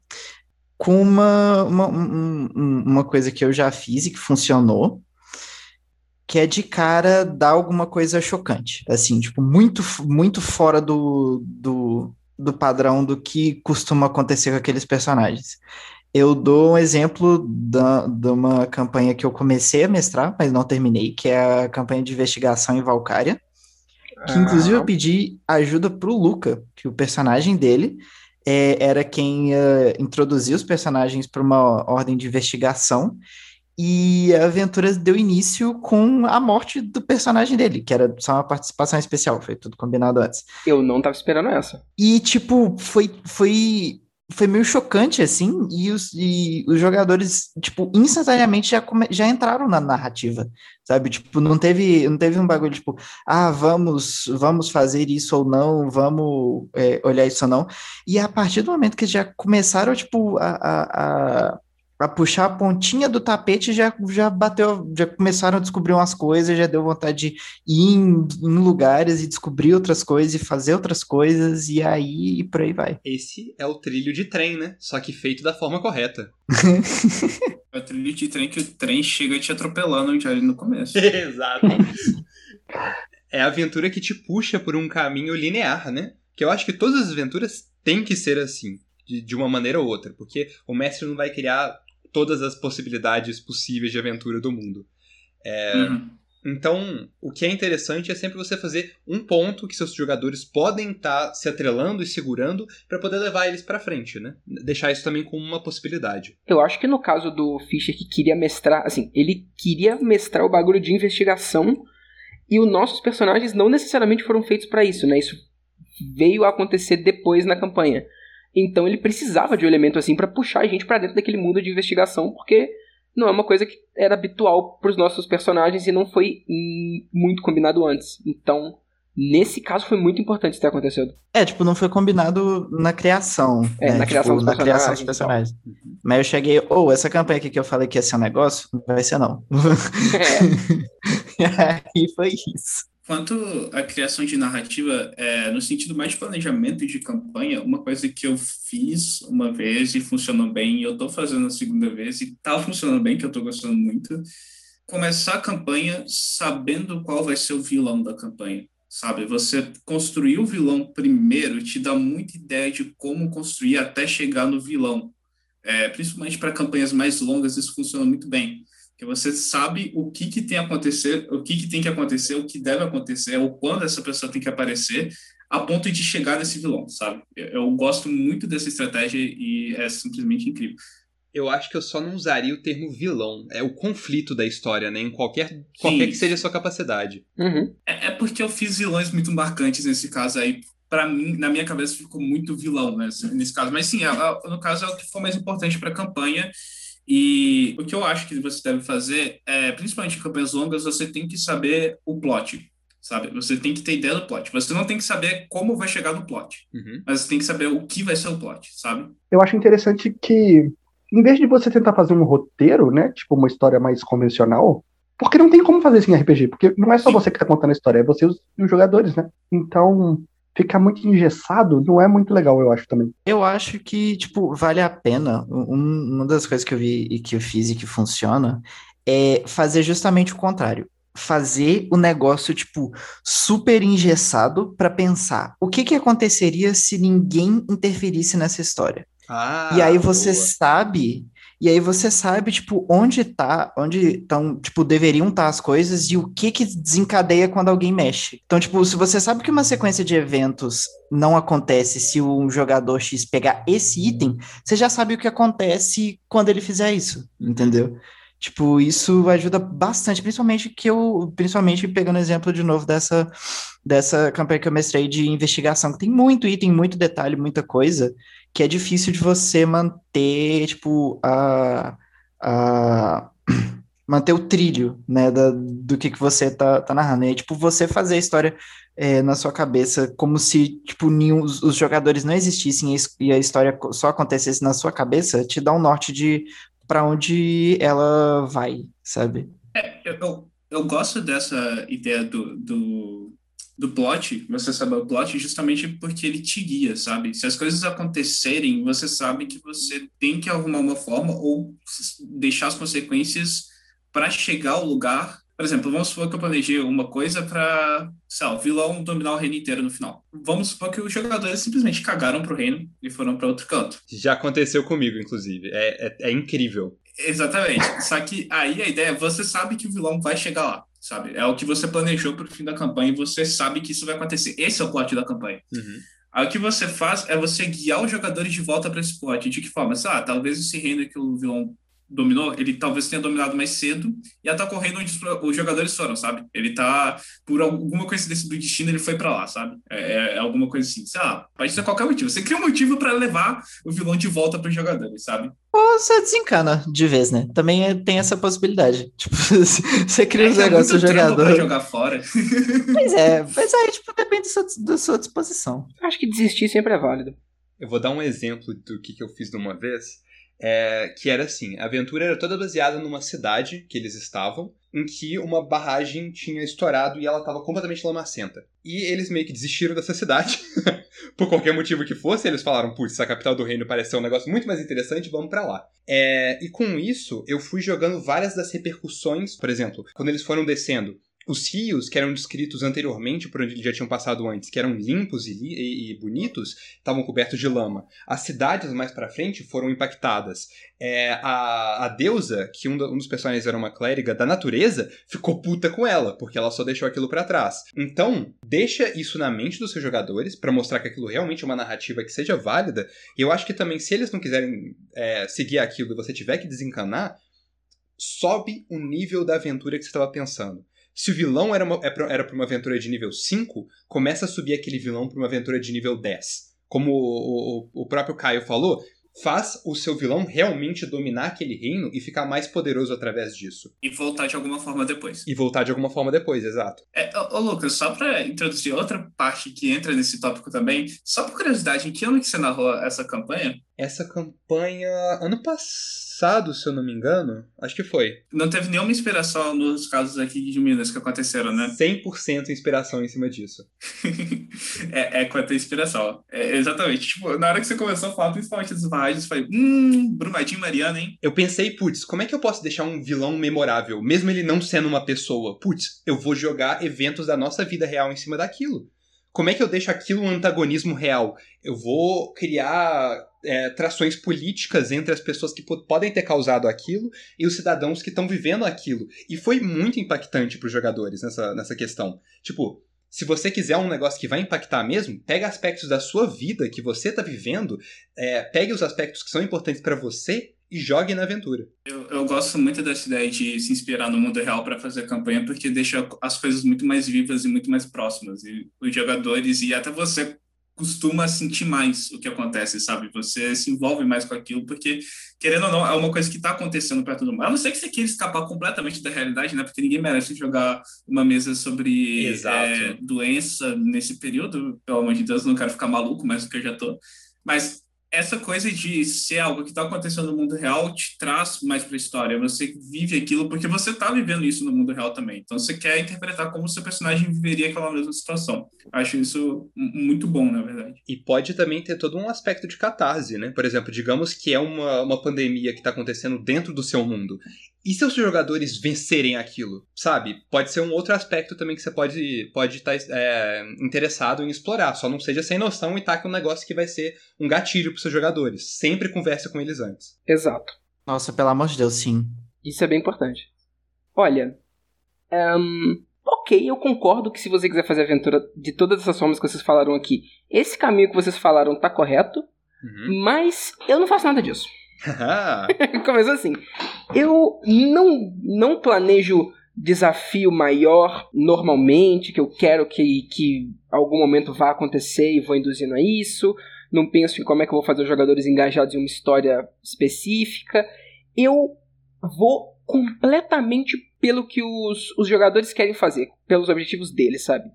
Speaker 4: com uma, uma, um- um- uma coisa que eu já fiz e que funcionou, que é de cara dar alguma coisa chocante, assim, tipo, muito, muito fora do, do, do padrão do que costuma acontecer com aqueles personagens. Eu dou um exemplo da, de uma campanha que eu comecei a mestrar, mas não terminei, que é a campanha de investigação em Valkyria, que inclusive eu pedi ajuda pro Luca, que o personagem dele é, era quem eh, introduzia os personagens para uma ordem de investigação, e a aventura deu início com a morte do personagem dele, que era só uma participação especial, foi tudo combinado antes.
Speaker 5: Eu não tava esperando essa.
Speaker 4: E, tipo, foi, foi, foi meio chocante, assim, e os, e os jogadores, tipo, instantaneamente já, come- já entraram na narrativa, sabe? Tipo, não teve, não teve um bagulho, tipo, ah, vamos, vamos fazer isso ou não, vamos é, olhar isso ou não. E a partir do momento que já começaram, tipo, a, a, a, a puxar a pontinha do tapete, já, já bateu, já começaram a descobrir umas coisas, já deu vontade de ir em, em lugares e descobrir outras coisas e fazer outras coisas, e aí e por aí vai.
Speaker 2: Esse é o trilho de trem, né? Só que feito da forma correta.
Speaker 6: É o trilho de trem que o trem chega te atropelando já no começo.
Speaker 2: Exato. é a aventura que te puxa por um caminho linear, né? Que eu acho que todas as aventuras têm que ser assim, de, de uma maneira ou outra, porque o mestre não vai criar todas as possibilidades possíveis de aventura do mundo.
Speaker 6: Uhum.
Speaker 2: Então, o que é interessante é sempre você fazer um ponto que seus jogadores podem estar se atrelando e segurando para poder levar eles para frente, né? Deixar isso também como uma possibilidade.
Speaker 5: Eu acho que no caso do Fischer que queria mestrar, assim, ele queria mestrar o bagulho de investigação e os nossos personagens não necessariamente foram feitos pra isso, né? Isso veio a acontecer depois na campanha. Então ele precisava de um elemento assim pra puxar a gente pra dentro daquele mundo de investigação, porque não é uma coisa que era habitual pros nossos personagens e não foi hum, muito combinado antes. Então, nesse caso foi muito importante isso ter acontecido.
Speaker 4: É, tipo, não foi combinado na criação.
Speaker 5: É,
Speaker 4: né?
Speaker 5: na criação
Speaker 4: Tipo,
Speaker 5: dos
Speaker 4: na criação dos
Speaker 5: personagens
Speaker 4: personagens. Mas eu cheguei, ou essa campanha aqui que eu falei que ia ser um negócio, não vai ser não.
Speaker 5: É,
Speaker 4: e foi isso.
Speaker 6: Quanto à criação de narrativa, é, no sentido mais de planejamento de campanha, uma coisa que eu fiz uma vez e funcionou bem, e eu tô fazendo a segunda vez e tá funcionando bem, que eu tô gostando muito, começar a campanha sabendo qual vai ser o vilão da campanha, sabe? Você construir o vilão primeiro te dá muita ideia de como construir até chegar no vilão. É, principalmente para campanhas mais longas, isso funciona muito bem que você sabe o que, que tem a acontecer, o que, que tem que acontecer, o que deve acontecer, ou quando essa pessoa tem que aparecer, a ponto de chegar nesse vilão, sabe? Eu, eu gosto muito dessa estratégia e é simplesmente incrível.
Speaker 2: Eu acho que eu só não usaria o termo vilão. É o conflito da história, né? Em qualquer, qualquer que seja a sua capacidade.
Speaker 5: uhum.
Speaker 6: É, é porque eu fiz vilões muito marcantes nesse caso aí. Para mim, na minha cabeça, ficou muito vilão né, nesse caso. Mas sim, é, é, no caso é o que for mais importante para a campanha. E o que eu acho que você deve fazer é, principalmente em campanhas longas, você tem que saber o plot, sabe? Você tem que ter ideia do plot. Você não tem que saber como vai chegar no plot,
Speaker 2: Uhum.
Speaker 6: mas você tem que saber o que vai ser o plot, sabe?
Speaker 3: Eu acho interessante que, em vez de você tentar fazer um roteiro, né? Tipo, uma história mais convencional, porque não tem como fazer isso em RPG, porque não é só
Speaker 6: Sim.
Speaker 3: você que tá contando a história, é você e os, e os jogadores, né? Então, ficar muito engessado não é muito legal, eu acho também.
Speaker 4: Eu acho que, tipo, vale a pena. Um, uma das coisas que eu vi e que eu fiz e que funciona é fazer justamente o contrário. Fazer o negócio, tipo, super engessado para pensar o que que aconteceria se ninguém interferisse nessa história.
Speaker 2: Ah,
Speaker 4: e aí você
Speaker 2: boa.
Speaker 4: sabe e aí você sabe, tipo, onde tá, onde estão, tipo, deveriam estar tá as coisas e o que que desencadeia quando alguém mexe. Então, tipo, se você sabe que uma sequência de eventos não acontece se um jogador X pegar esse item, você já sabe o que acontece quando ele fizer isso, entendeu? Tipo, isso ajuda bastante, principalmente que eu, principalmente pegando exemplo de novo dessa, dessa campanha que eu mestrei de investigação, que tem muito item, muito detalhe, muita coisa, que é difícil de você manter, tipo, a, a manter o trilho, né, da, do que, que você tá, tá narrando. E, tipo, você fazer a história é, na sua cabeça como se, tipo, nenhum, os, os jogadores não existissem e a história só acontecesse na sua cabeça, te dá um norte de para onde ela vai, sabe?
Speaker 6: É, eu, eu gosto dessa ideia do, do, do plot, você sabe o plot, justamente porque ele te guia, sabe? Se as coisas acontecerem, você sabe que você tem que arrumar uma forma ou deixar as consequências para chegar ao lugar por exemplo, vamos supor que eu planejei uma coisa para, sei lá, o vilão dominar o reino inteiro no final. Vamos supor que os jogadores simplesmente cagaram pro reino e foram para outro canto.
Speaker 2: Já aconteceu comigo, inclusive. É, é, é, incrível.
Speaker 6: Exatamente. Só que aí a ideia é, você sabe que o vilão vai chegar lá, sabe? É o que você planejou pro fim da campanha e você sabe que isso vai acontecer. Esse é o plot da campanha.
Speaker 2: Uhum.
Speaker 6: Aí o que você faz é você guiar os jogadores de volta para esse plot. De que forma? Ah, talvez esse reino que o vilão dominou, ele talvez tenha dominado mais cedo e tá correndo onde os jogadores foram, sabe? Ele tá, por alguma coincidência do destino, ele foi para lá, sabe? É, é, é, alguma coisa assim, sei lá, pode ser qualquer motivo. Você cria um motivo para levar o vilão de volta para os jogadores, sabe?
Speaker 4: Ou você desencana de vez, né? Também é, tem essa possibilidade. Tipo, você cria é, os negócios do jogador.
Speaker 6: Pra jogar fora.
Speaker 4: Pois é, mas aí, tipo, depende da sua, da sua disposição.
Speaker 5: Acho que desistir sempre é válido.
Speaker 2: Eu vou dar um exemplo do que, que eu fiz de uma vez é, que era assim: a aventura era toda baseada numa cidade que eles estavam, em que uma barragem tinha estourado e ela estava completamente lamacenta. E eles meio que desistiram dessa cidade, por qualquer motivo que fosse. Eles falaram: putz, a capital do reino pareceu um negócio muito mais interessante, vamos para lá. É, e com isso, eu fui jogando várias das repercussões. Por exemplo, quando eles foram descendo os rios que eram descritos anteriormente por onde eles já tinham passado antes, que eram limpos e, e, e bonitos, estavam cobertos de lama. As cidades mais para frente foram impactadas. É, a, a deusa, que um, um, dos personagens era uma clériga da natureza, ficou puta com ela, porque ela só deixou aquilo para trás. Então, deixa isso na mente dos seus jogadores para mostrar que aquilo realmente é uma narrativa que seja válida. E eu acho que também, se eles não quiserem é, seguir aquilo e você tiver que desencanar, sobe o nível da aventura que você estava pensando. Se o vilão era, uma, é era para uma aventura de nível 5, começa a subir aquele vilão para uma aventura de nível 10. Como o, o, o próprio Caio falou, faz o seu vilão realmente dominar aquele reino e ficar mais poderoso através disso.
Speaker 6: E voltar de alguma forma depois.
Speaker 2: E voltar de alguma forma depois, exato.
Speaker 6: É, ô, ô Lucas, só para introduzir outra parte que entra nesse tópico também, só por curiosidade, em que ano que você narrou essa campanha?
Speaker 2: Essa campanha, ano passado, se eu não me engano, acho que foi.
Speaker 6: Não teve nenhuma inspiração nos casos aqui de Minas que aconteceram, né?
Speaker 2: 100% inspiração em cima disso.
Speaker 6: é, é quanto a inspiração. É, exatamente. Tipo, na hora que você começou a falar principalmente dos barragens, eu falei, hum, Brumadinho Mariana, hein?
Speaker 2: Eu pensei, putz, como é que eu posso deixar um vilão memorável, mesmo ele não sendo uma pessoa? Putz, eu vou jogar eventos da nossa vida real em cima daquilo. Como é que eu deixo aquilo um antagonismo real? Eu vou criar é, trações políticas entre as pessoas que podem ter causado aquilo e os cidadãos que estão vivendo aquilo. E foi muito impactante para os jogadores nessa, nessa questão. Tipo, se você quiser um negócio que vai impactar mesmo, pega aspectos da sua vida que você está vivendo, é, pegue os aspectos que são importantes para você e jogue na aventura.
Speaker 6: Eu, eu, gosto muito dessa ideia de se inspirar no mundo real para fazer campanha, porque deixa as coisas muito mais vivas e muito mais próximas. E os jogadores e até você costuma sentir mais o que acontece, sabe? Você se envolve mais com aquilo, porque, querendo ou não, é uma coisa que está acontecendo para todo mundo. A não ser que você queira escapar completamente da realidade, né? Porque ninguém merece jogar uma mesa sobre é, doença nesse período. Pelo amor de Deus, não quero ficar maluco mais do que eu já tô. Mas essa coisa de ser algo que está acontecendo no mundo real te traz mais para a história. Você vive aquilo porque você está vivendo isso no mundo real também. Então você quer interpretar como seu personagem viveria aquela mesma situação. Acho isso muito bom, na verdade.
Speaker 2: E pode também ter todo um aspecto de catarse, né? Por exemplo, digamos que é uma, uma pandemia que está acontecendo dentro do seu mundo. E se os jogadores vencerem aquilo, sabe? Pode ser um outro aspecto também que você pode pode estar tá, é, interessado em explorar. Só não seja sem noção e taque um negócio que vai ser um gatilho para seus jogadores. Sempre converse com eles antes.
Speaker 5: Exato.
Speaker 4: Nossa, pelo amor de Deus, sim.
Speaker 5: Isso é bem importante. Olha, um, ok, eu concordo que se você quiser fazer aventura de todas essas formas que vocês falaram aqui, esse caminho que vocês falaram tá correto, uhum. mas eu não faço nada disso. Começou assim. Eu não, não planejo desafio maior normalmente, que eu quero que, que algum momento vá acontecer e vou induzindo a isso. Não penso em como é que eu vou fazer os jogadores engajados em uma história específica. Eu vou completamente pelo que os, os jogadores querem fazer, pelos objetivos deles, sabe?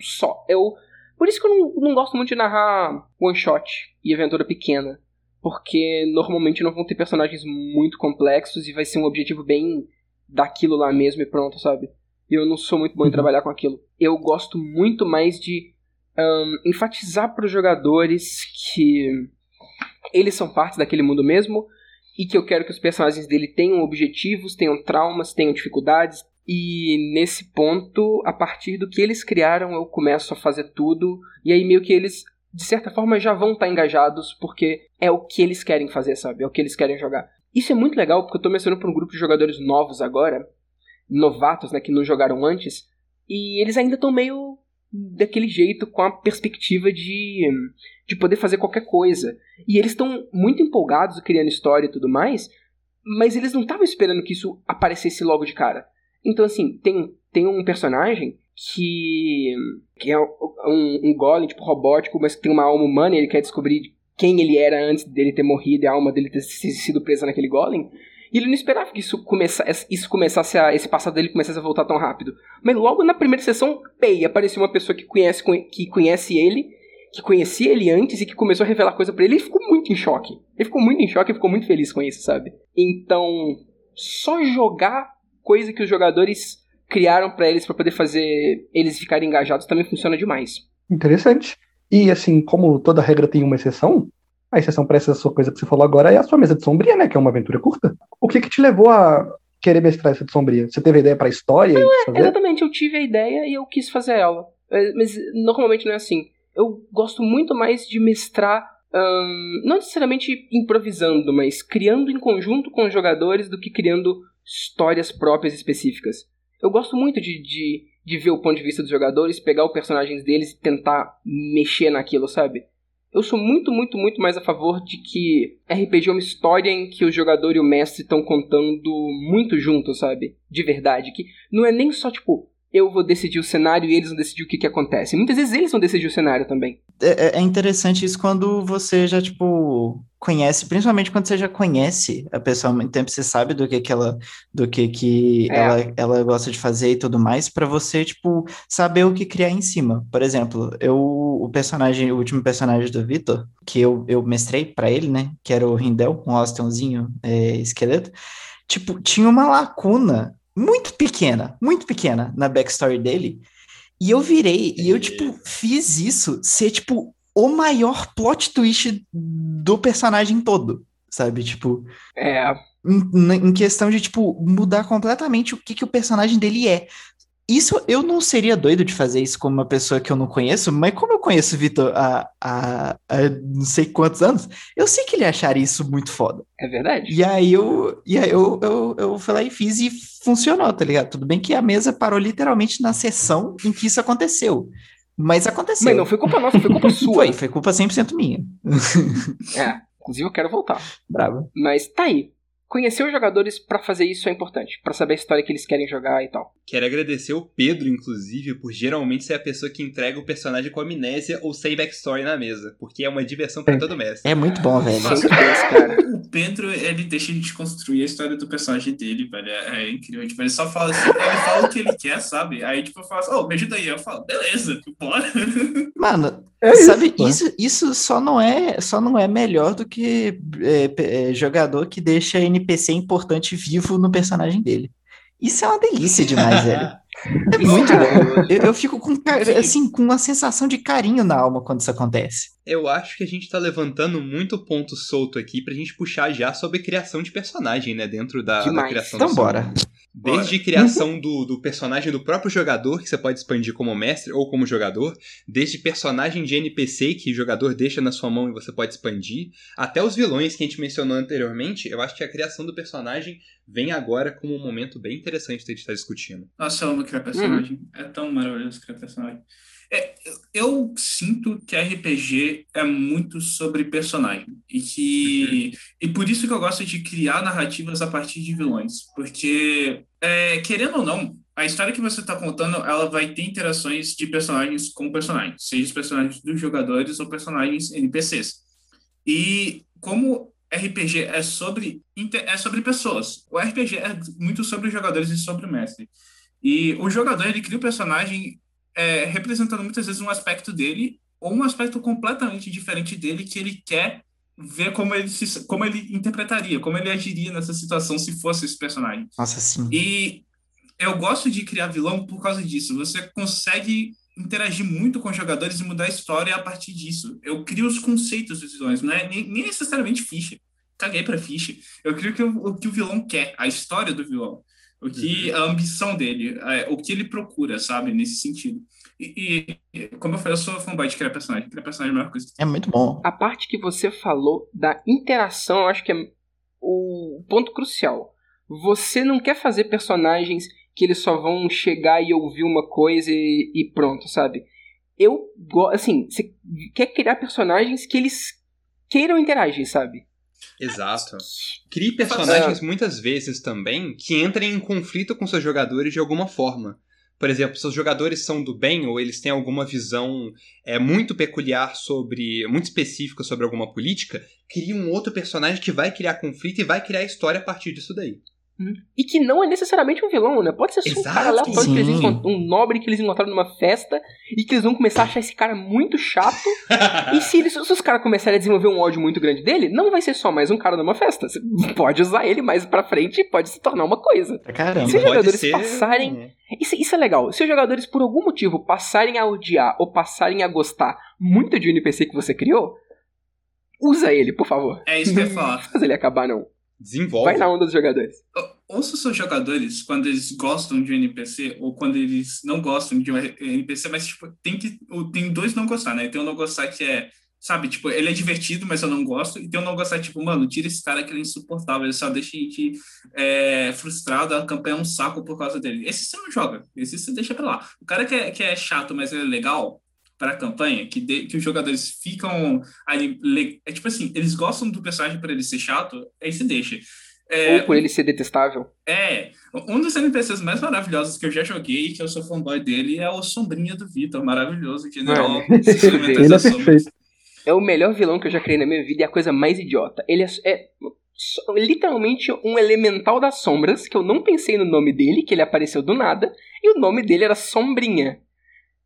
Speaker 5: Só. Eu, por isso que eu não, não gosto muito de narrar one shot e aventura pequena porque normalmente não vão ter personagens muito complexos e vai ser um objetivo bem daquilo lá mesmo e pronto, sabe? E eu não sou muito bom em uhum. trabalhar com aquilo. Eu gosto muito mais de um, enfatizar para os jogadores que eles são parte daquele mundo mesmo e que eu quero que os personagens dele tenham objetivos, tenham traumas, tenham dificuldades. E nesse ponto, a partir do que eles criaram, eu começo a fazer tudo. E aí meio que eles de certa forma já vão estar tá engajados porque é o que eles querem fazer, sabe? É o que eles querem jogar. Isso é muito legal porque eu tô mencionando para um grupo de jogadores novos agora, novatos, né, que não jogaram antes, e eles ainda estão meio daquele jeito com a perspectiva de de poder fazer qualquer coisa. E eles estão muito empolgados criando história e tudo mais, mas eles não estavam esperando que isso aparecesse logo de cara. Então assim, tem tem um personagem que, que é um, um golem, tipo, robótico, mas que tem uma alma humana e ele quer descobrir quem ele era antes dele ter morrido e a alma dele ter sido presa naquele golem. E ele não esperava que isso, começa, isso começasse a, esse passado dele começasse a voltar tão rápido. Mas logo na primeira sessão, pei, apareceu uma pessoa que conhece, que conhece ele, que conhecia ele antes e que começou a revelar coisa para ele. Ele ficou muito em choque. Ele ficou muito em choque e ficou muito feliz com isso, sabe? Então, só jogar coisa que os jogadores criaram para eles para poder fazer eles ficarem engajados também funciona demais.
Speaker 3: Interessante. E assim, como toda regra tem uma exceção, a exceção para essa sua coisa que você falou agora é a sua mesa de sombria, né? Que é uma aventura curta. O que que te levou a querer mestrar essa de sombria? Você teve ideia para história?
Speaker 5: Não, é, exatamente, eu tive a ideia e eu quis fazer ela. É, mas normalmente não é assim. Eu gosto muito mais de mestrar um, não necessariamente improvisando, mas criando em conjunto com os jogadores do que criando histórias próprias específicas eu gosto muito de, de, de ver o ponto de vista dos jogadores, pegar os personagens deles e tentar mexer naquilo, sabe? Eu sou muito, muito, muito mais a favor de que RPG é uma história em que o jogador e o mestre estão contando muito juntos, sabe? De verdade. Que não é nem só, tipo, eu vou decidir o cenário e eles vão decidir o que, que acontece. Muitas vezes eles vão decidir o cenário também.
Speaker 4: É, é, é interessante isso quando você já, tipo, conhece, principalmente quando você já conhece a pessoa há muito tempo, você sabe do que que ela, do que que é. ela, ela gosta de fazer e tudo mais, para você, tipo, saber o que criar em cima. Por exemplo, eu, o personagem, o último personagem do Vitor, que eu, eu mestrei para ele, né, que era o Rindel, um Austinzinho é, esqueleto, tipo, tinha uma lacuna muito pequena, muito pequena na backstory dele. E eu virei, e eu, tipo, fiz isso ser, tipo, o maior plot twist do personagem todo, sabe? Tipo.
Speaker 5: É.
Speaker 4: Em, em questão de, tipo, mudar completamente o que, que o personagem dele é. Isso eu não seria doido de fazer isso com uma pessoa que eu não conheço, mas como eu conheço o Vitor há, há, há, não sei quantos anos, eu sei que ele acharia isso muito foda.
Speaker 5: É verdade.
Speaker 4: E aí eu, e aí eu, eu, eu fui lá e fiz e funcionou, tá ligado? Tudo bem que a mesa parou literalmente na sessão em que isso aconteceu. Mas aconteceu. Mas
Speaker 5: não foi culpa nossa, foi culpa sua.
Speaker 4: foi, foi culpa 100% minha.
Speaker 5: é, inclusive eu quero voltar.
Speaker 4: Bravo.
Speaker 5: Mas tá aí. Conhecer os jogadores para fazer isso é importante, para saber a história que eles querem jogar e tal.
Speaker 2: Quero agradecer o Pedro, inclusive, por geralmente ser a pessoa que entrega o personagem com amnésia ou sem backstory na mesa, porque é uma diversão para todo mestre.
Speaker 4: É muito bom, velho.
Speaker 6: Nossa, cara. O Pedro, ele deixa a gente construir a história do personagem dele, velho. É, é incrível. Tipo, ele só fala assim, ele fala o que ele quer, sabe? Aí, tipo, eu falo assim, oh, me ajuda aí. Eu falo, beleza, bora.
Speaker 4: Mano,
Speaker 3: É
Speaker 4: Sabe,
Speaker 3: pô.
Speaker 4: isso, isso só não é, só não é melhor do que é, é, jogador que deixa NPC importante vivo no personagem dele. Isso é uma delícia demais, velho. É muito bom. Eu, eu fico com, assim, com uma sensação de carinho na alma quando isso acontece.
Speaker 2: Eu acho que a gente tá levantando muito ponto solto aqui pra gente puxar já sobre criação de personagem, né? Dentro da, da criação
Speaker 4: Então
Speaker 2: do
Speaker 4: bora.
Speaker 2: Desde criação do, do personagem do próprio jogador, que você pode expandir como mestre ou como jogador, desde personagem de NPC que o jogador deixa na sua mão e você pode expandir, até os vilões que a gente mencionou anteriormente, eu acho que a criação do personagem vem agora como um momento bem interessante de estar discutindo.
Speaker 6: Nossa, eu amo criar personagem. É tão maravilhoso criar personagem. É, eu, sinto que RPG é muito sobre personagem. E que. E por isso que eu gosto de criar narrativas a partir de vilões. Porque, é, querendo ou não, a história que você está contando, ela vai ter interações de personagens com personagens. Seja os personagens dos jogadores ou personagens NPCs. E como RPG é sobre, é sobre pessoas. O RPG é muito sobre os jogadores e sobre o mestre. E o jogador, ele cria o personagem é, representando muitas vezes um aspecto dele ou um aspecto completamente diferente dele que ele quer ver como ele, se, como ele interpretaria, como ele agiria nessa situação se fosse esse personagem.
Speaker 4: Nossa, sim.
Speaker 6: E eu gosto de criar vilão por causa disso. Você consegue interagir muito com os jogadores e mudar a história a partir disso. Eu crio os conceitos dos vilões, não é nem, nem necessariamente ficha. Caguei pra ficha. Eu crio que o, o que o vilão quer, a história do vilão. O que a ambição dele, é, o que ele procura, sabe, nesse sentido. E, e, como eu falei, eu sou fanboy de criar personagem. Criar personagem é a melhor coisa.
Speaker 4: É muito bom.
Speaker 5: A parte que você falou da interação, eu acho que é o ponto crucial. Você não quer fazer personagens que eles só vão chegar e ouvir uma coisa e, e pronto, sabe? Eu gosto, assim, você quer criar personagens que eles queiram interagir, sabe?
Speaker 2: Exato. Crie personagens muitas vezes também que entrem em conflito com seus jogadores de alguma forma. Por exemplo, seus jogadores são do bem ou eles têm alguma visão é, muito peculiar sobre. muito específica sobre alguma política, crie um outro personagem que vai criar conflito e vai criar história a partir disso daí.
Speaker 5: E que não é necessariamente um vilão, né? Pode ser só um
Speaker 2: Exato,
Speaker 5: cara aleatório que eles um nobre que eles encontraram numa festa e que eles vão começar a achar esse cara muito chato. e se, eles, se os caras começarem a desenvolver um ódio muito grande dele, não vai ser só mais um cara numa festa. Você pode usar ele mais pra frente e pode se tornar uma coisa.
Speaker 4: Caramba.
Speaker 5: Se os
Speaker 2: Pode
Speaker 5: jogadores
Speaker 2: ser-
Speaker 5: passarem. Isso, isso é legal. Se os jogadores, por algum motivo, passarem a odiar ou passarem a gostar muito de um NPC que você criou, usa ele, por favor.
Speaker 6: É isso que eu ia falar.
Speaker 5: Não faz ele acabar, não.
Speaker 2: Desenvolve.
Speaker 5: Vai na onda dos jogadores.
Speaker 6: Ouça os seus jogadores quando eles gostam de um NPC ou quando eles não gostam de um NPC, mas tipo, tem que tem dois não gostar, né? Tem um não gostar que é, sabe, tipo, ele é divertido, mas eu não gosto, e tem um não gostar tipo, mano, tira esse cara que ele é insuportável, ele só deixa a gente é, frustrado, a campanha é um saco por causa dele. Esse você não joga, esse você deixa pra lá. O cara que é, que é chato, mas ele é legal para a campanha, que, de- que os jogadores ficam ali, é tipo assim, eles gostam do personagem para ele ser chato, aí você deixa. É,
Speaker 5: Ou por ele ser detestável.
Speaker 6: é, um dos NPCs mais maravilhosos que eu já joguei, que eu sou fanboy dele, é o Sombrinha do Vitor, maravilhoso.
Speaker 5: Mano,
Speaker 6: dos elementos
Speaker 3: Ele é perfeito.
Speaker 5: É o melhor vilão que eu já criei na minha vida e a coisa mais idiota. Ele é, é literalmente um elemental das sombras, que eu não pensei no nome dele, que ele apareceu do nada, e o nome dele era Sombrinha.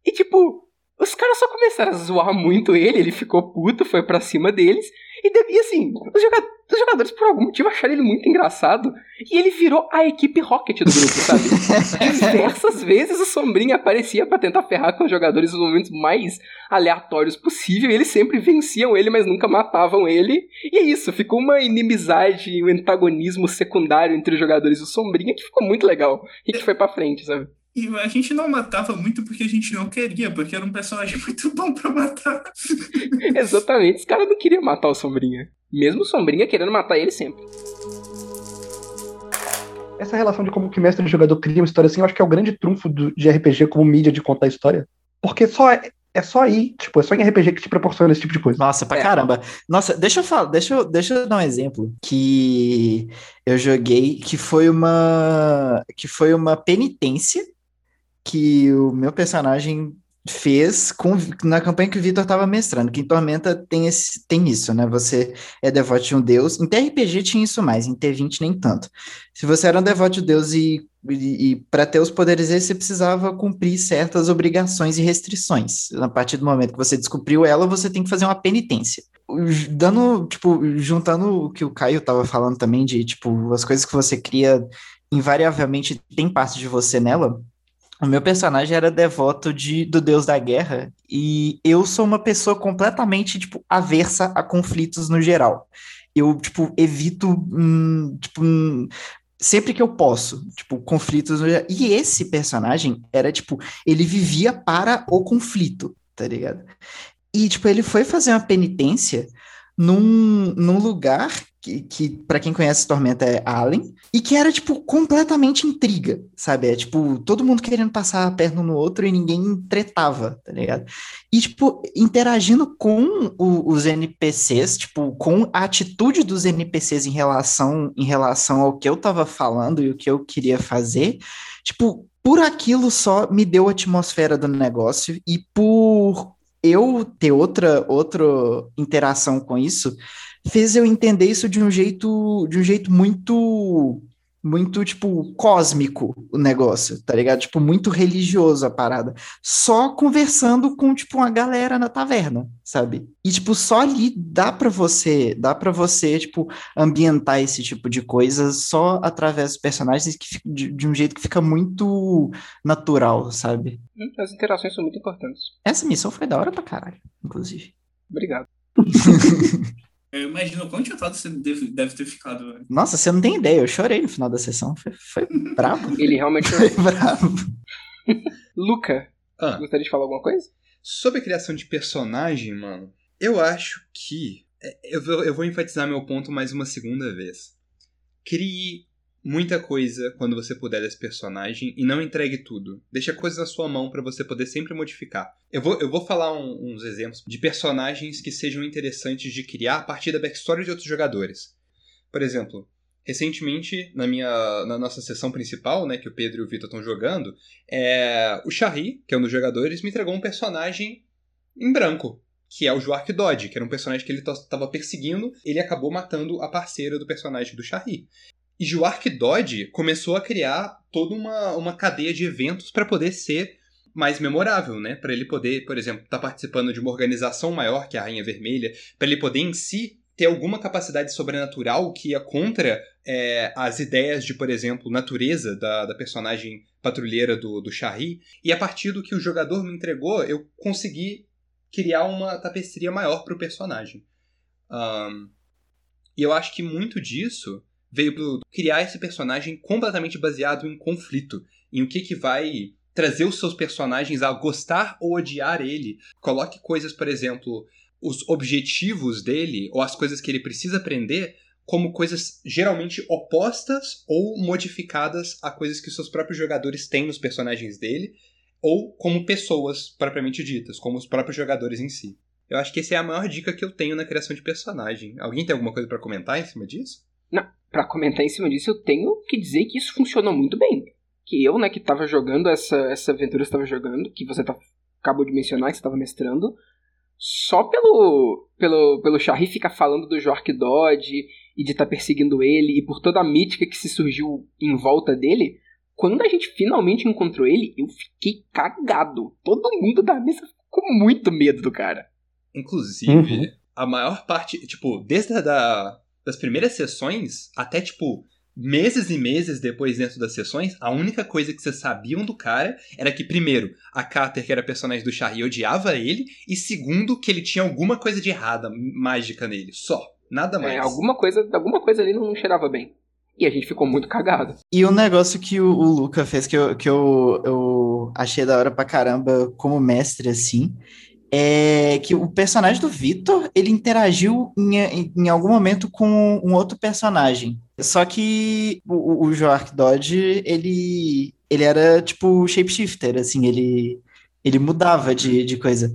Speaker 5: E tipo, os caras só começaram a zoar muito ele, ele ficou puto, foi pra cima deles, e, e assim, os, joga- os jogadores por algum motivo acharam ele muito engraçado, e ele virou a equipe Rocket do grupo, sabe? Diversas vezes o Sombrinha aparecia pra tentar ferrar com os jogadores nos momentos mais aleatórios possível, e eles sempre venciam ele, mas nunca matavam ele. E é isso, ficou uma inimizade, um antagonismo secundário entre os jogadores do Sombrinha que ficou muito legal e que foi pra frente, sabe?
Speaker 6: E a gente não matava muito porque a gente não queria, porque era um personagem muito bom pra matar.
Speaker 5: Exatamente, os caras não queriam matar o Sombrinha. Mesmo o Sombrinha querendo matar ele sempre.
Speaker 3: Essa relação de como que mestre e jogador cria uma história assim, eu acho que é o grande trunfo do- de RPG como mídia de contar história. Porque só é, é só aí, tipo, é só em RPG que te proporciona esse tipo de coisa.
Speaker 4: Nossa, pra
Speaker 5: É.
Speaker 4: caramba. Nossa, deixa eu falar, deixa eu, deixa eu dar um exemplo que eu joguei que foi uma que foi uma penitência que o meu personagem fez com, na campanha que o Vitor estava mestrando, que em Tormenta tem, esse, tem isso, né? Você é devoto de um deus. Em TRPG tinha isso mais, em T20 nem tanto. Se você era um devoto de deus e, e, e para ter os poderes você precisava cumprir certas obrigações e restrições. A partir do momento que você descobriu ela, você tem que fazer uma penitência. Dando, tipo, juntando o que o Caio estava falando também de, tipo, as coisas que você cria invariavelmente tem parte de você nela o meu personagem era devoto de, do deus da guerra e eu sou uma pessoa completamente, tipo, aversa a conflitos no geral. Eu, tipo, evito, hum, tipo, hum, sempre que eu posso, tipo, conflitos. E esse personagem era, tipo, ele vivia para o conflito, tá ligado? E, tipo, ele foi fazer uma penitência num, num lugar que, que para quem conhece Tormenta é Allen, e que era, tipo, completamente intriga, sabe? É, tipo, todo mundo querendo passar a perna no outro e ninguém tretava, tá ligado? E, tipo, interagindo com o, os NPCs, tipo, com a atitude dos NPCs em relação, em relação ao que eu tava falando e o que eu queria fazer, tipo, por aquilo só me deu a atmosfera do negócio e por eu ter outra, outra interação com isso, fez eu entender isso de um jeito, de um jeito muito muito, tipo, cósmico o negócio, tá ligado? Tipo, muito religioso a parada. Só conversando com, tipo, uma galera na taverna, sabe? E, tipo, só ali dá para você, dá para você, tipo, ambientar esse tipo de coisa só através dos personagens que, de, de um jeito que fica muito natural, sabe?
Speaker 5: Hum, as interações são muito importantes.
Speaker 4: Essa missão foi da hora pra caralho, inclusive.
Speaker 5: Obrigado.
Speaker 6: Eu imagino quão chutado você deve, deve ter ficado. Velho.
Speaker 4: Nossa, você não tem ideia. Eu chorei no final da sessão. Foi, foi brabo.
Speaker 5: Ele realmente
Speaker 4: foi
Speaker 5: chorou.
Speaker 4: brabo.
Speaker 5: Luca,
Speaker 2: Ah,
Speaker 5: gostaria de falar alguma coisa?
Speaker 2: sobre a criação de personagem, mano, eu acho que. é, Eu vou, eu vou enfatizar meu ponto mais uma segunda vez. Crie muita coisa quando você puder desse personagem e não entregue tudo. Deixe a coisa na sua mão para você poder sempre modificar. Eu vou, eu vou falar um- uns exemplos de personagens que sejam interessantes de criar a partir da backstory de outros jogadores. Por exemplo, recentemente, na minha na nossa sessão principal, né, que o Pedro e o Vitor estão jogando, é, o Charry, que é um dos jogadores, me entregou um personagem em branco, que é o Joark Dodge, que era um personagem que ele estava perseguindo, ele acabou matando a parceira do personagem do Charry. E Joark Dodge começou a criar toda uma, uma cadeia de eventos para poder ser mais memorável, né? Para ele poder, por exemplo, estar participando de uma organização maior que a Rainha Vermelha, para ele poder em si ter alguma capacidade sobrenatural que ia contra é, as ideias de, por exemplo, natureza da, da personagem patrulheira do, do Shari. E a partir do que o jogador me entregou, eu consegui criar uma tapeçaria maior para o personagem. Ahn, e eu acho que muito disso veio criar esse personagem completamente baseado em conflito, em o que, que vai trazer os seus personagens a gostar ou odiar ele. Coloque coisas, por exemplo, os objetivos dele ou as coisas que ele precisa aprender como coisas geralmente opostas ou modificadas a coisas que os seus próprios jogadores têm nos personagens dele, ou como pessoas propriamente ditas, como os próprios jogadores em si. Eu acho que essa é a maior dica que eu tenho na criação de personagem. Alguém tem alguma coisa para comentar em cima disso?
Speaker 5: Pra comentar em cima disso, eu tenho que dizer que isso funcionou muito bem. Que eu, né, que tava jogando essa, essa aventura que você tava jogando, que você tá, acabou de mencionar, que você tava mestrando, só pelo pelo, pelo Charry ficar falando do Jork Dodge e de estar perseguindo ele, e por toda a mítica que se surgiu em volta dele, quando a gente finalmente encontrou ele, eu fiquei cagado. Todo mundo da mesa ficou com muito medo do cara.
Speaker 2: Inclusive,
Speaker 3: Uhum.
Speaker 2: a maior parte, tipo, desde a da, das primeiras sessões até, tipo, meses e meses depois dentro das sessões, a única coisa que vocês sabiam do cara era que, primeiro, a Carter, que era personagem do Charlie, odiava ele, e segundo, que ele tinha alguma coisa de errada, mágica nele. Só. Nada mais.
Speaker 5: É, alguma coisa, alguma coisa ali não cheirava bem. E a gente ficou muito cagado.
Speaker 4: E um negócio que o, o Luca fez que, eu, que eu, eu achei da hora pra caramba como mestre, assim, é que o personagem do Victor, ele interagiu em, em, algum momento com um outro personagem. Só que o, o Joark Dodge, ele, ele era tipo shapeshifter, assim, ele, ele mudava de, de coisa.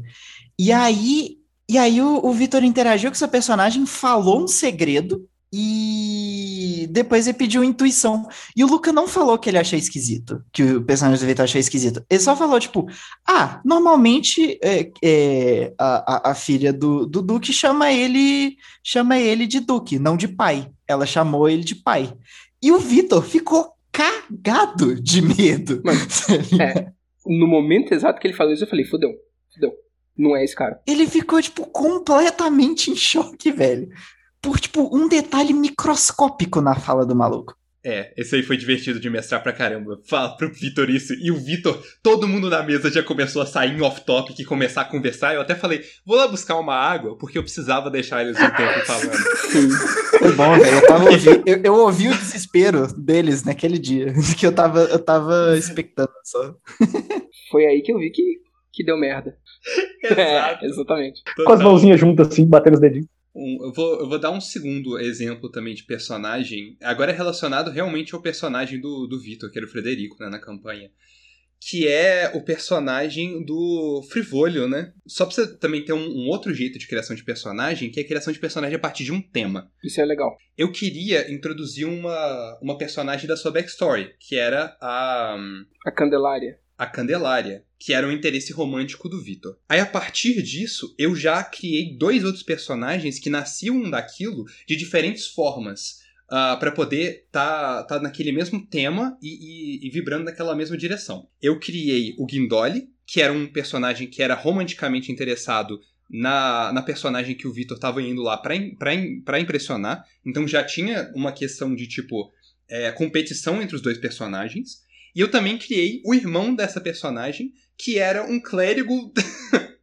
Speaker 4: E aí, e aí o, o Victor interagiu com seu personagem, falou um segredo, E depois ele pediu intuição. E o Luca não falou que ele achou esquisito, que o personagem do Vitor achou esquisito. Ele só falou, tipo, ah, normalmente é, é, a, a, filha do, do Duque chama ele chama ele de Duque, não de pai. Ela chamou ele de pai. E o Vitor ficou cagado de medo.
Speaker 5: é, no momento exato que ele falou isso, eu falei, fudeu, fudeu. Não é esse cara.
Speaker 4: Ele ficou, tipo, completamente em choque, velho por, tipo, um detalhe microscópico na fala do maluco.
Speaker 2: É, esse aí foi divertido de mestrar pra caramba. Fala pro Vitor isso. E o Vitor, todo mundo na mesa já começou a sair em off-topic e começar a conversar. Eu até falei, vou lá buscar uma água, porque eu precisava deixar eles um tempo falando.
Speaker 4: Sim. Foi bom, velho. Eu, tava ouvi, eu, eu, ouvi o desespero deles naquele dia. Que eu tava, eu tava expectando só.
Speaker 5: Foi aí que eu vi que, que deu merda.
Speaker 2: Exato.
Speaker 5: É, exatamente.
Speaker 3: Total. Com as mãozinhas juntas assim, batendo os dedinhos.
Speaker 2: Um, eu, vou, eu vou dar um segundo exemplo também de personagem. Agora é relacionado realmente ao personagem do, do Vitor, que era o Frederico, né, na campanha. Que é o personagem do Frivolio, né? Só pra você também ter um, um, outro jeito de criação de personagem, que é a criação de personagem a partir de um tema.
Speaker 5: Isso é legal.
Speaker 2: Eu queria introduzir uma, uma personagem da sua backstory, que era a.
Speaker 5: A Candelária
Speaker 2: a Candelária, que era o interesse romântico do Vitor. Aí a partir disso, eu já criei dois outros personagens que nasciam daquilo de diferentes formas. Uh, para poder tá, tá naquele mesmo tema e, e, e, vibrando naquela mesma direção. Eu criei o Guindoli, que era um personagem que era romanticamente interessado na, na personagem que o Vitor estava indo lá para impressionar. Então já tinha uma questão de tipo é, competição entre os dois personagens. E eu também criei o irmão dessa personagem, que era um clérigo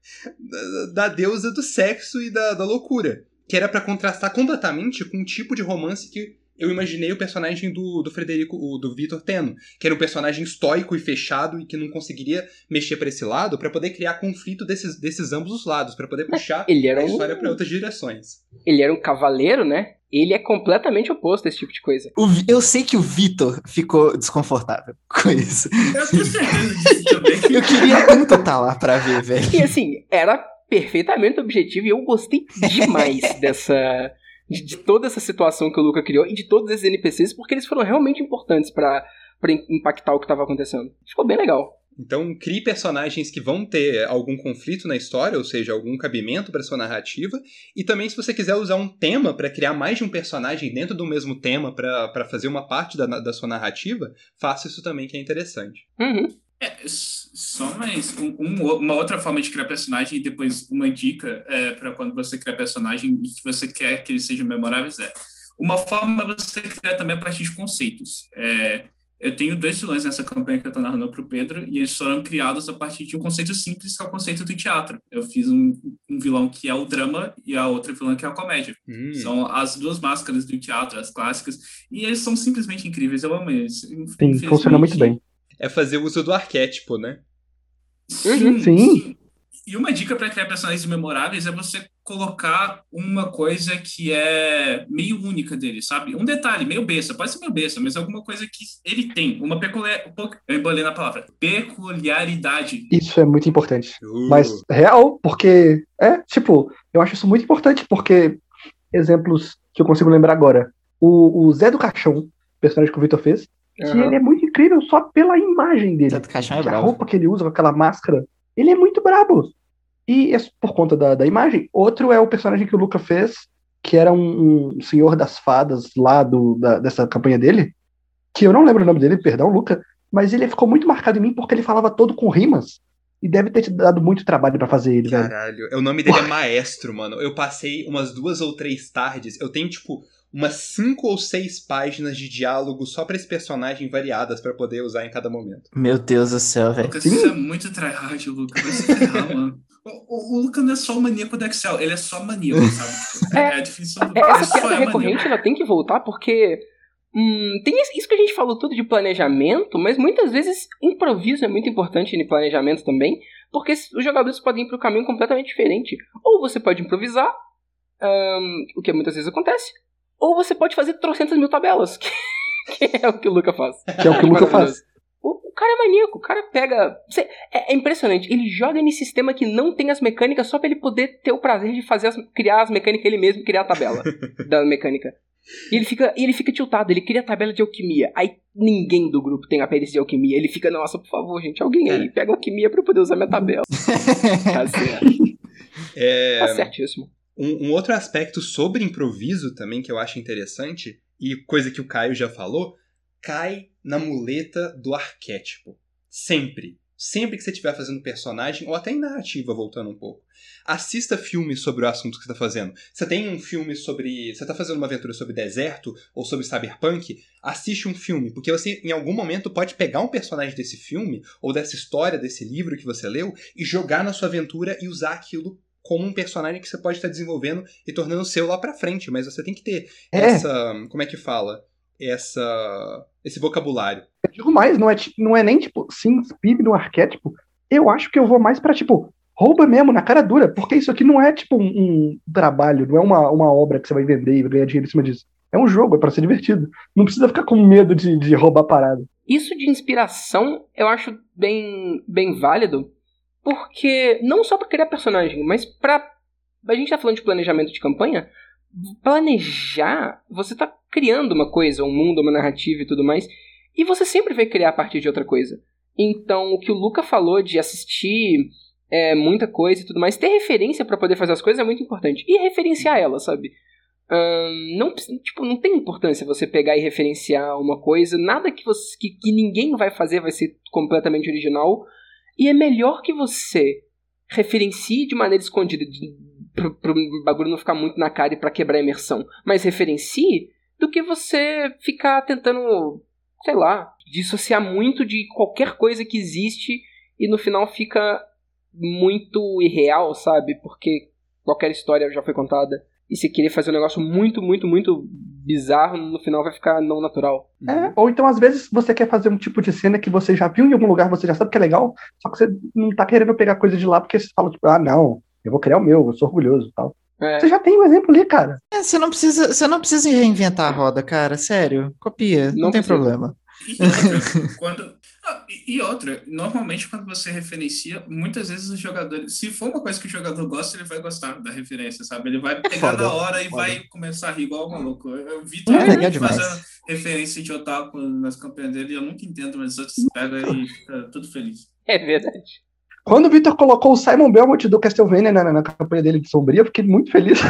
Speaker 2: da deusa do sexo e da, da loucura. Que era para contrastar completamente com o tipo de romance que eu imaginei o personagem do, do Frederico, do Vitor tendo, que era um personagem estoico e fechado e que não conseguiria mexer para esse lado para poder criar conflito desses, desses ambos os lados, para poder puxar
Speaker 5: ele era
Speaker 2: a história um... para outras direções.
Speaker 5: Ele era um cavaleiro, né? Ele é completamente oposto a esse tipo de coisa.
Speaker 4: O, eu sei que o Vitor ficou desconfortável com isso. Eu tenho certeza disso também. eu queria tanto estar tá lá pra ver, velho.
Speaker 5: E assim, era perfeitamente objetivo e eu gostei demais dessa de, de, toda essa situação que o Luca criou e de todos esses NPCs, porque eles foram realmente importantes para impactar o que estava acontecendo. Ficou bem legal.
Speaker 2: Então, crie personagens que vão ter algum conflito na história, ou seja, algum cabimento para sua narrativa. E também, se você quiser usar um tema para criar mais de um personagem dentro do mesmo tema para fazer uma parte da, da sua narrativa, faça isso também, que é interessante.
Speaker 5: Uhum.
Speaker 6: É, só mais um, uma outra forma de criar personagem e depois uma dica é, para quando você criar personagem e que você quer que eles sejam memoráveis é uma forma você criar também a partir de conceitos. É, eu tenho dois vilões nessa campanha que eu estou narrando para o Pedro e eles foram criados a partir de um conceito simples que é o conceito do teatro. Eu fiz um, um vilão que é o drama e a outra vilã que é a comédia.
Speaker 2: Hum.
Speaker 6: São as duas máscaras do teatro, as clássicas, e eles são simplesmente incríveis. Eu amo eles.
Speaker 3: Sim, funciona muito bem
Speaker 2: é fazer uso do arquétipo, né?
Speaker 3: Sim. Sim.
Speaker 6: E uma dica para criar personagens memoráveis é você colocar uma coisa que é meio única dele, sabe? Um detalhe, meio besta, pode ser meio besta, mas alguma coisa que ele tem, uma peculiar... Eu embolei na palavra. Peculiaridade.
Speaker 3: Isso é muito importante. Uh. Mas real, porque... É, tipo, eu acho isso muito importante, porque exemplos que eu consigo lembrar agora. O, o Zé do Caixão, personagem que o Victor fez, Uhum. Que ele é muito incrível só pela imagem dele.
Speaker 4: É
Speaker 3: a roupa que ele usa com aquela máscara. Ele é muito brabo. E é por conta da, da imagem. Outro é o personagem que o Luca fez, que era um, um senhor das fadas lá do, da, dessa campanha dele. Que eu não lembro o nome dele, perdão, Luca. Mas ele ficou muito marcado em mim porque ele falava todo com rimas. E deve ter te dado muito trabalho para fazer ele,
Speaker 2: Caralho,
Speaker 3: velho.
Speaker 2: o nome dele é Maestro, mano. Eu passei umas duas ou três tardes. Eu tenho, tipo, umas cinco ou seis páginas de diálogo só para esse personagem variadas para poder usar em cada momento.
Speaker 4: Meu Deus do céu, velho.
Speaker 6: Lucas, isso é muito tryhard, Lucas. Vai se ferrar, mano. O, o, Lucas não é só o maníaco do Excel, ele é só maníaco, sabe? É, é, é difícil.
Speaker 5: É, essa piada é recorrente ela tem que voltar porque Hum, tem isso que a gente falou tudo de planejamento, mas muitas vezes improviso é muito importante no planejamento também, porque os jogadores podem ir para um caminho completamente diferente. Ou você pode improvisar, um, o que muitas vezes acontece, ou você pode fazer trocentas mil tabelas, que, que é o que o Luca faz.
Speaker 3: Que é o que o Luca faz.
Speaker 5: O, o, cara é maníaco, o cara pega. Você, é, é, impressionante. Ele joga nesse sistema que não tem as mecânicas só pra ele poder ter o prazer de fazer as, criar as mecânicas ele mesmo criar a tabela da mecânica. E ele fica, ele fica tiltado, ele cria a tabela de alquimia. Aí ninguém do grupo tem a perícia de alquimia. Ele fica, nossa, por favor, gente, alguém aí, pega alquimia pra eu poder usar minha tabela. tá certo.
Speaker 2: É,
Speaker 5: Tá certíssimo.
Speaker 2: Um, um outro aspecto sobre improviso também que eu acho interessante, e coisa que o Caio já falou, cai na muleta do arquétipo. Sempre. Sempre que você estiver fazendo personagem, ou até em narrativa, voltando um pouco. Assista filmes sobre o assunto que você está fazendo. Você tem um filme sobre. Você está fazendo uma aventura sobre deserto ou sobre cyberpunk? Assiste um filme, porque você, em algum momento, pode pegar um personagem desse filme, ou dessa história, desse livro que você leu, e jogar na sua aventura e usar aquilo como um personagem que você pode estar desenvolvendo e tornando seu lá pra frente. Mas você tem que ter
Speaker 3: É.
Speaker 2: essa. Como é que fala? Essa. Esse vocabulário.
Speaker 3: Eu digo mais, não é, não é nem tipo, se inspire no arquétipo. Eu acho que eu vou mais pra, tipo, rouba mesmo, na cara dura, porque isso aqui não é, tipo, um, um trabalho, não é uma, uma obra que você vai vender e vai ganhar dinheiro em cima disso. É um jogo, é pra ser divertido. Não precisa ficar com medo de, de roubar parada.
Speaker 5: Isso de inspiração eu acho bem, bem válido, porque não só pra criar personagem, mas pra. A gente tá falando de planejamento de campanha. Planejar, você tá criando uma coisa, um mundo, uma narrativa e tudo mais, e você sempre vai criar a partir de outra coisa. Então, o que o Luca falou de assistir é, muita coisa e tudo mais, ter referência pra poder fazer as coisas é muito importante. E referenciar ela, sabe? Ahn, não, tipo, não tem importância você pegar e referenciar uma coisa, nada que, você, que, que ninguém vai fazer vai ser completamente original. E é melhor que você referencie de maneira escondida, pro, pro bagulho não ficar muito na cara e pra quebrar a imersão, mas referencie do que você ficar tentando, sei lá, dissociar muito de qualquer coisa que existe e no final fica muito irreal, sabe? Porque qualquer história já foi contada. E se querer fazer um negócio muito, muito, muito bizarro, no final vai ficar não natural.
Speaker 3: É, ou então, às vezes, você quer fazer um tipo de cena que você já viu em algum lugar, você já sabe que é legal, só que você não tá querendo pegar coisa de lá porque você fala, tipo, ah, não, eu vou criar o meu, eu sou orgulhoso e tal.
Speaker 5: É.
Speaker 3: Você já tem um exemplo ali, cara.
Speaker 4: É, você não precisa, você não precisa reinventar a roda, cara. Sério, copia, não,
Speaker 5: Não
Speaker 4: tem
Speaker 5: precisa.
Speaker 4: problema.
Speaker 6: Quando, e- e outra, normalmente quando você referencia, muitas vezes os jogadores, se for uma coisa que o jogador gosta, ele vai gostar da referência, sabe? Ele vai pegar
Speaker 3: Foda,
Speaker 6: na hora e
Speaker 3: foda.
Speaker 6: vai começar a rir igual o maluco. Eu, vi
Speaker 4: É,
Speaker 6: todo
Speaker 4: demais.
Speaker 6: fazendo referência de otaku nas campanhas dele, e eu nunca entendo, mas os outros pegam e fica tudo feliz.
Speaker 5: É verdade.
Speaker 3: Quando o Victor colocou o Simon Belmont do Castlevania na, na campanha dele de Sombria, eu fiquei muito feliz.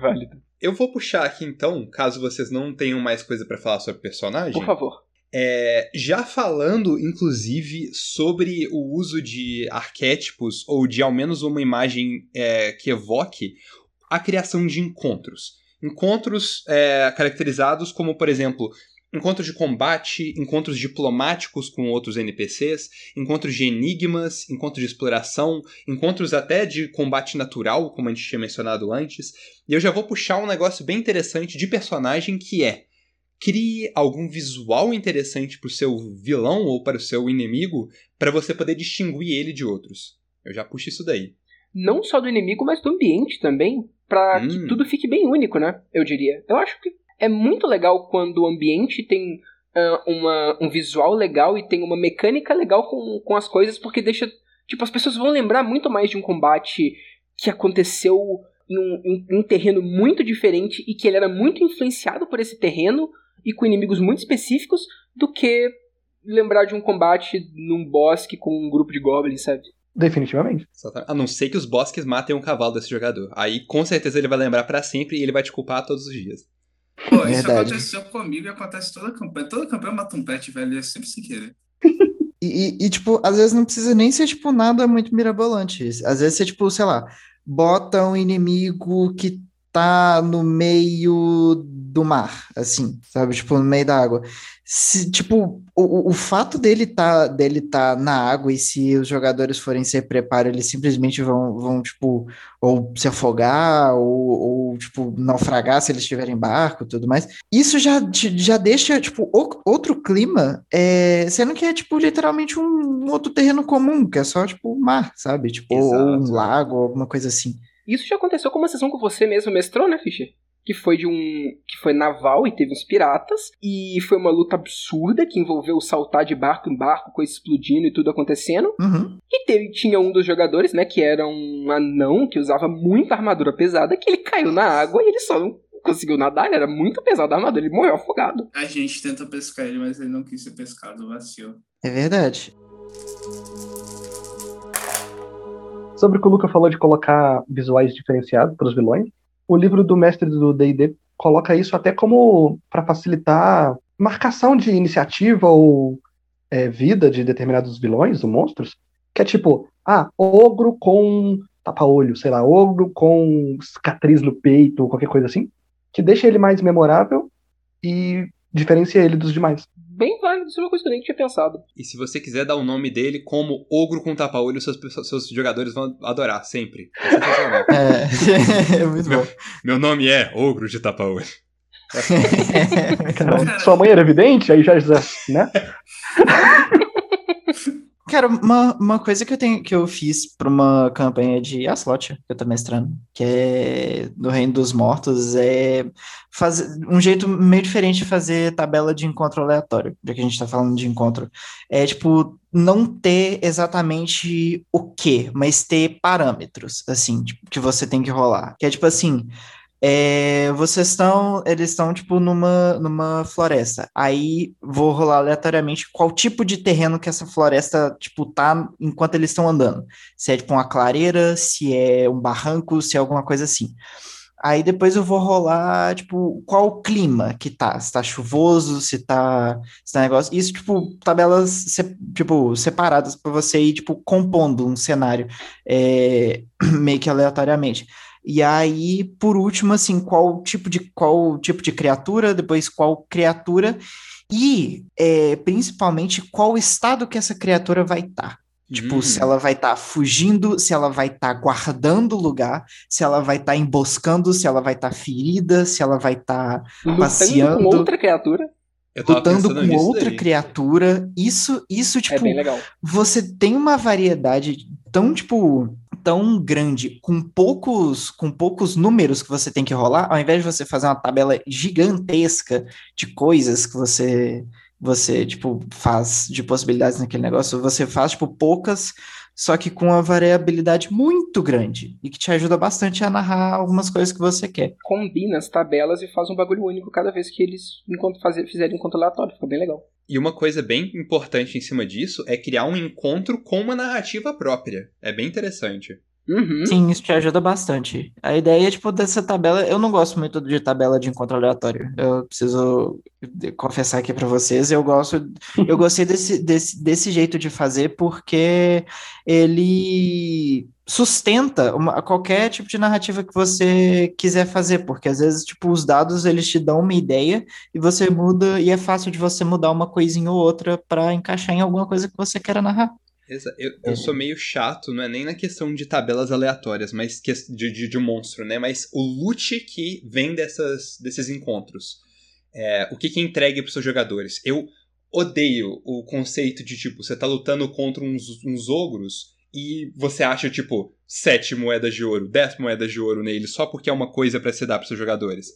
Speaker 5: Válido.
Speaker 2: Eu vou puxar aqui então, caso vocês não tenham mais coisa pra falar sobre personagem.
Speaker 5: Por favor.
Speaker 2: É, já falando, inclusive, sobre o uso de arquétipos, ou de ao menos uma imagem é, que evoque a criação de encontros. Encontros é, caracterizados como, por exemplo, encontros de combate, encontros diplomáticos com outros NPCs, encontros de enigmas, encontros de exploração, encontros até de combate natural, como a gente tinha mencionado antes. E eu já vou puxar um negócio bem interessante de personagem que é crie algum visual interessante para o seu vilão ou para o seu inimigo para você poder distinguir ele de outros. Eu já puxo isso daí.
Speaker 5: Não só do inimigo, mas do ambiente também, pra
Speaker 2: Hum.
Speaker 5: que tudo fique bem único, né? Eu diria. Eu acho que é muito legal quando o ambiente tem ah, uma, um visual legal e tem uma mecânica legal com, com as coisas, porque deixa. Tipo, as pessoas vão lembrar muito mais de um combate que aconteceu em um, em um terreno muito diferente e que ele era muito influenciado por esse terreno e com inimigos muito específicos do que lembrar de um combate num bosque com um grupo de goblins, sabe?
Speaker 3: Definitivamente.
Speaker 2: A não ser que os bosques matem um cavalo desse jogador. Aí com certeza ele vai lembrar para sempre e ele vai te culpar todos os dias.
Speaker 6: Pô, isso
Speaker 4: Verdade.
Speaker 6: aconteceu comigo e acontece toda campanha. Toda campanha mata um pet, velho, é sempre sem querer.
Speaker 4: E, e, e, tipo, às vezes não precisa nem ser, tipo, nada muito mirabolante. Às vezes você, tipo, sei lá, bota um inimigo que tá no meio do mar, assim, sabe? Tipo, no meio da água. Se, tipo, o, o- fato dele tá, dele tá na água e se os jogadores forem se preparo, eles simplesmente vão, vão, tipo, ou se afogar, ou, ou, tipo, naufragar se eles estiverem em barco e tudo mais. Isso já, já deixa, tipo, o- outro clima, é, sendo que é, tipo, literalmente um, um outro terreno comum, que é só, tipo, o mar, sabe? Tipo, ou um lago, alguma coisa assim.
Speaker 5: Isso já aconteceu com uma sessão que você mesmo mestrou, né, Fischer? Que foi de um. que foi naval e teve uns piratas. E foi uma luta absurda que envolveu saltar de barco em barco, coisa explodindo e tudo acontecendo.
Speaker 4: Uhum.
Speaker 5: E teve, tinha um dos jogadores, né, que era um anão que usava muita armadura pesada, que ele caiu na água e ele só não conseguiu nadar, ele era muito pesado armado, ele morreu afogado.
Speaker 6: A gente tenta pescar ele, mas ele não quis ser pescado, vacilo.
Speaker 4: É verdade.
Speaker 3: Sobre o que o Luca falou de colocar visuais diferenciados para os vilões, o livro do mestre do D&D coloca isso até como para facilitar marcação de iniciativa ou é, vida de determinados vilões ou monstros, que é tipo, ah, ogro com tapa-olho, sei lá, ogro com cicatriz no peito, qualquer coisa assim, que deixa ele mais memorável e diferencia ele dos demais.
Speaker 5: Bem válido, isso é uma coisa que eu nem tinha pensado.
Speaker 2: E se você quiser dar o nome dele como ogro com tapa-olho, seus, seus jogadores vão adorar, sempre. É.
Speaker 4: É, é muito bom.
Speaker 2: Meu nome é ogro de tapa-olho.
Speaker 3: Caramba, sua mãe era evidente? Aí já, já né?
Speaker 4: Cara, uma, uma coisa que eu tenho que eu fiz para uma campanha de Aslot, que eu tô mestrando, que é do Reino dos Mortos, é fazer um jeito meio diferente de fazer tabela de encontro aleatório, já que a gente tá falando de encontro. É tipo, não ter exatamente o que, mas ter parâmetros, assim, tipo, que você tem que rolar. Que é tipo assim, é, vocês estão, eles estão, tipo, numa, numa floresta. Aí vou rolar aleatoriamente qual tipo de terreno que essa floresta, tipo, tá enquanto eles estão andando. Se é, tipo, uma clareira, se é um barranco, se é alguma coisa assim. Aí depois eu vou rolar, tipo, qual o clima que tá. Se tá chuvoso, se tá, se tá negócio. Isso, tipo, tabelas, se, tipo, separadas para você ir, tipo, compondo um cenário é, meio que aleatoriamente. E aí, por último, assim, qual tipo de qual tipo de criatura, depois qual criatura e é, principalmente qual estado que essa criatura vai estar. Tá. Tipo, hum. se ela vai estar tá fugindo, se ela vai estar tá guardando o lugar, se ela vai estar tá emboscando, se ela vai estar tá ferida, se ela vai estar tá passeando.
Speaker 5: com outra criatura.
Speaker 4: Lutando com outra daí. criatura. Isso, isso, tipo.
Speaker 5: É bem legal.
Speaker 4: Você tem uma variedade tão, tipo tão grande, com poucos, com poucos números que você tem que rolar, ao invés de você fazer uma tabela gigantesca de coisas que você você tipo faz de possibilidades naquele negócio, você faz tipo poucas, só que com uma variabilidade muito grande e que te ajuda bastante a narrar algumas coisas que você quer.
Speaker 5: Combina as tabelas e faz um bagulho único cada vez que eles enquanto fazer, fizerem um encontro aleatório, fica bem legal.
Speaker 2: E uma coisa bem importante em cima disso é criar um encontro com uma narrativa própria. É bem interessante.
Speaker 5: Uhum.
Speaker 4: Sim, isso te ajuda bastante. A ideia, tipo, dessa tabela, eu não gosto muito de tabela de encontro aleatório. Eu preciso confessar aqui para vocês, eu gosto, eu gostei desse, desse, desse jeito de fazer porque ele sustenta uma, qualquer tipo de narrativa que você quiser fazer, porque às vezes, tipo, os dados, eles te dão uma ideia e você muda, e é fácil de você mudar uma coisinha ou outra para encaixar em alguma coisa que você queira narrar.
Speaker 2: Eu, eu é. sou meio chato, não é nem na questão de tabelas aleatórias, mas de, de, de monstro, né? Mas o loot que vem dessas, desses encontros. É, o que, que é entregue para seus jogadores. Eu odeio o conceito de, tipo, você tá lutando contra uns, uns ogros e você acha, tipo, sete moedas de ouro, dez moedas de ouro nele, só porque é uma coisa para se dar para seus jogadores.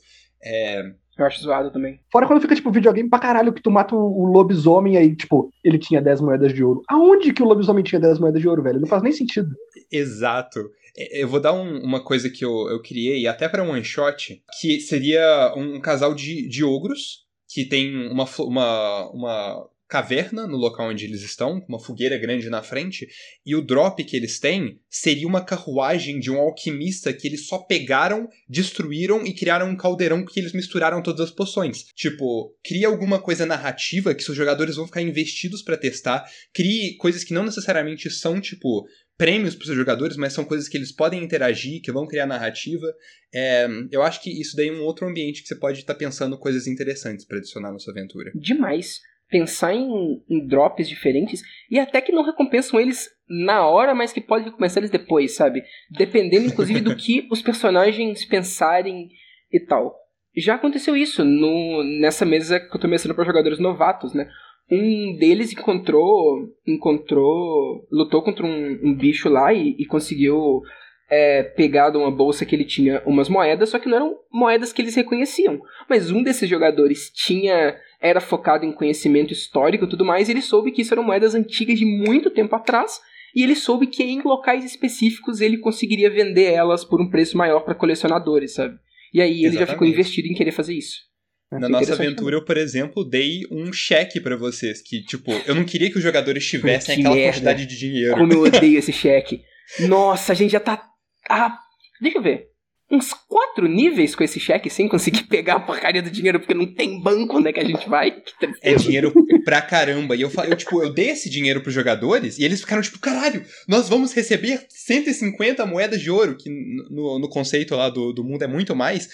Speaker 2: É,
Speaker 5: eu acho zoado também.
Speaker 3: Fora quando fica, tipo, videogame pra caralho que tu mata o, lobisomem aí, tipo, ele tinha 10 moedas de ouro. Aonde que o lobisomem tinha 10 moedas de ouro, velho? Não faz nem sentido.
Speaker 2: Exato. É, eu vou dar um, uma coisa que eu, eu criei, até para um one shot, que seria um casal de, de ogros que tem uma, uma, uma caverna no local onde eles estão, uma fogueira grande na frente, e o drop que eles têm seria uma carruagem de um alquimista que eles só pegaram, destruíram e criaram um caldeirão que eles misturaram todas as poções. Tipo, cria alguma coisa narrativa que seus jogadores vão ficar investidos para testar, crie coisas que não necessariamente são, tipo, prêmios para os jogadores, mas são coisas que eles podem interagir, que vão criar narrativa. É, eu acho que isso daí é um outro ambiente que você pode estar tá pensando coisas interessantes para adicionar na sua aventura.
Speaker 5: Demais pensar em, em, drops diferentes e até que não recompensam eles na hora, mas que pode recompensar eles depois, sabe? Dependendo, inclusive, do que os personagens pensarem e tal. Já aconteceu isso no, nessa mesa que eu tô mestrando para jogadores novatos, né? Um deles encontrou, encontrou, lutou contra um, um bicho lá e, e conseguiu é, pegar de uma bolsa que ele tinha umas moedas, só que não eram moedas que eles reconheciam. Mas um desses jogadores tinha era focado em conhecimento histórico e tudo mais, e ele soube que isso eram moedas antigas de muito tempo atrás, e ele soube que em locais específicos ele conseguiria vender elas por um preço maior para colecionadores, sabe? E aí ele já ficou
Speaker 2: Exatamente.
Speaker 5: investido em querer fazer isso.
Speaker 2: Na
Speaker 5: Achei
Speaker 2: nossa
Speaker 5: interessante
Speaker 2: aventura, eu, por exemplo, dei um cheque pra vocês. Que, tipo, eu não queria que os jogadores tivessem
Speaker 5: Que
Speaker 2: aquela
Speaker 5: merda.
Speaker 2: quantidade de dinheiro.
Speaker 5: Como eu odeio esse cheque. Nossa, a gente já tá. Ah, deixa eu ver. Uns quatro níveis com esse cheque sem conseguir pegar a porcaria do dinheiro porque não tem banco onde é que a gente vai.
Speaker 2: É dinheiro pra caramba. E eu, eu, tipo, eu dei esse dinheiro pros jogadores e eles ficaram tipo, caralho, nós vamos receber 150 moedas de ouro, que no, no conceito lá do, do mundo é muito mais.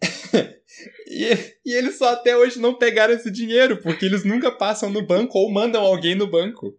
Speaker 2: e, e eles só até hoje não pegaram esse dinheiro, porque eles nunca passam no banco ou mandam alguém no banco.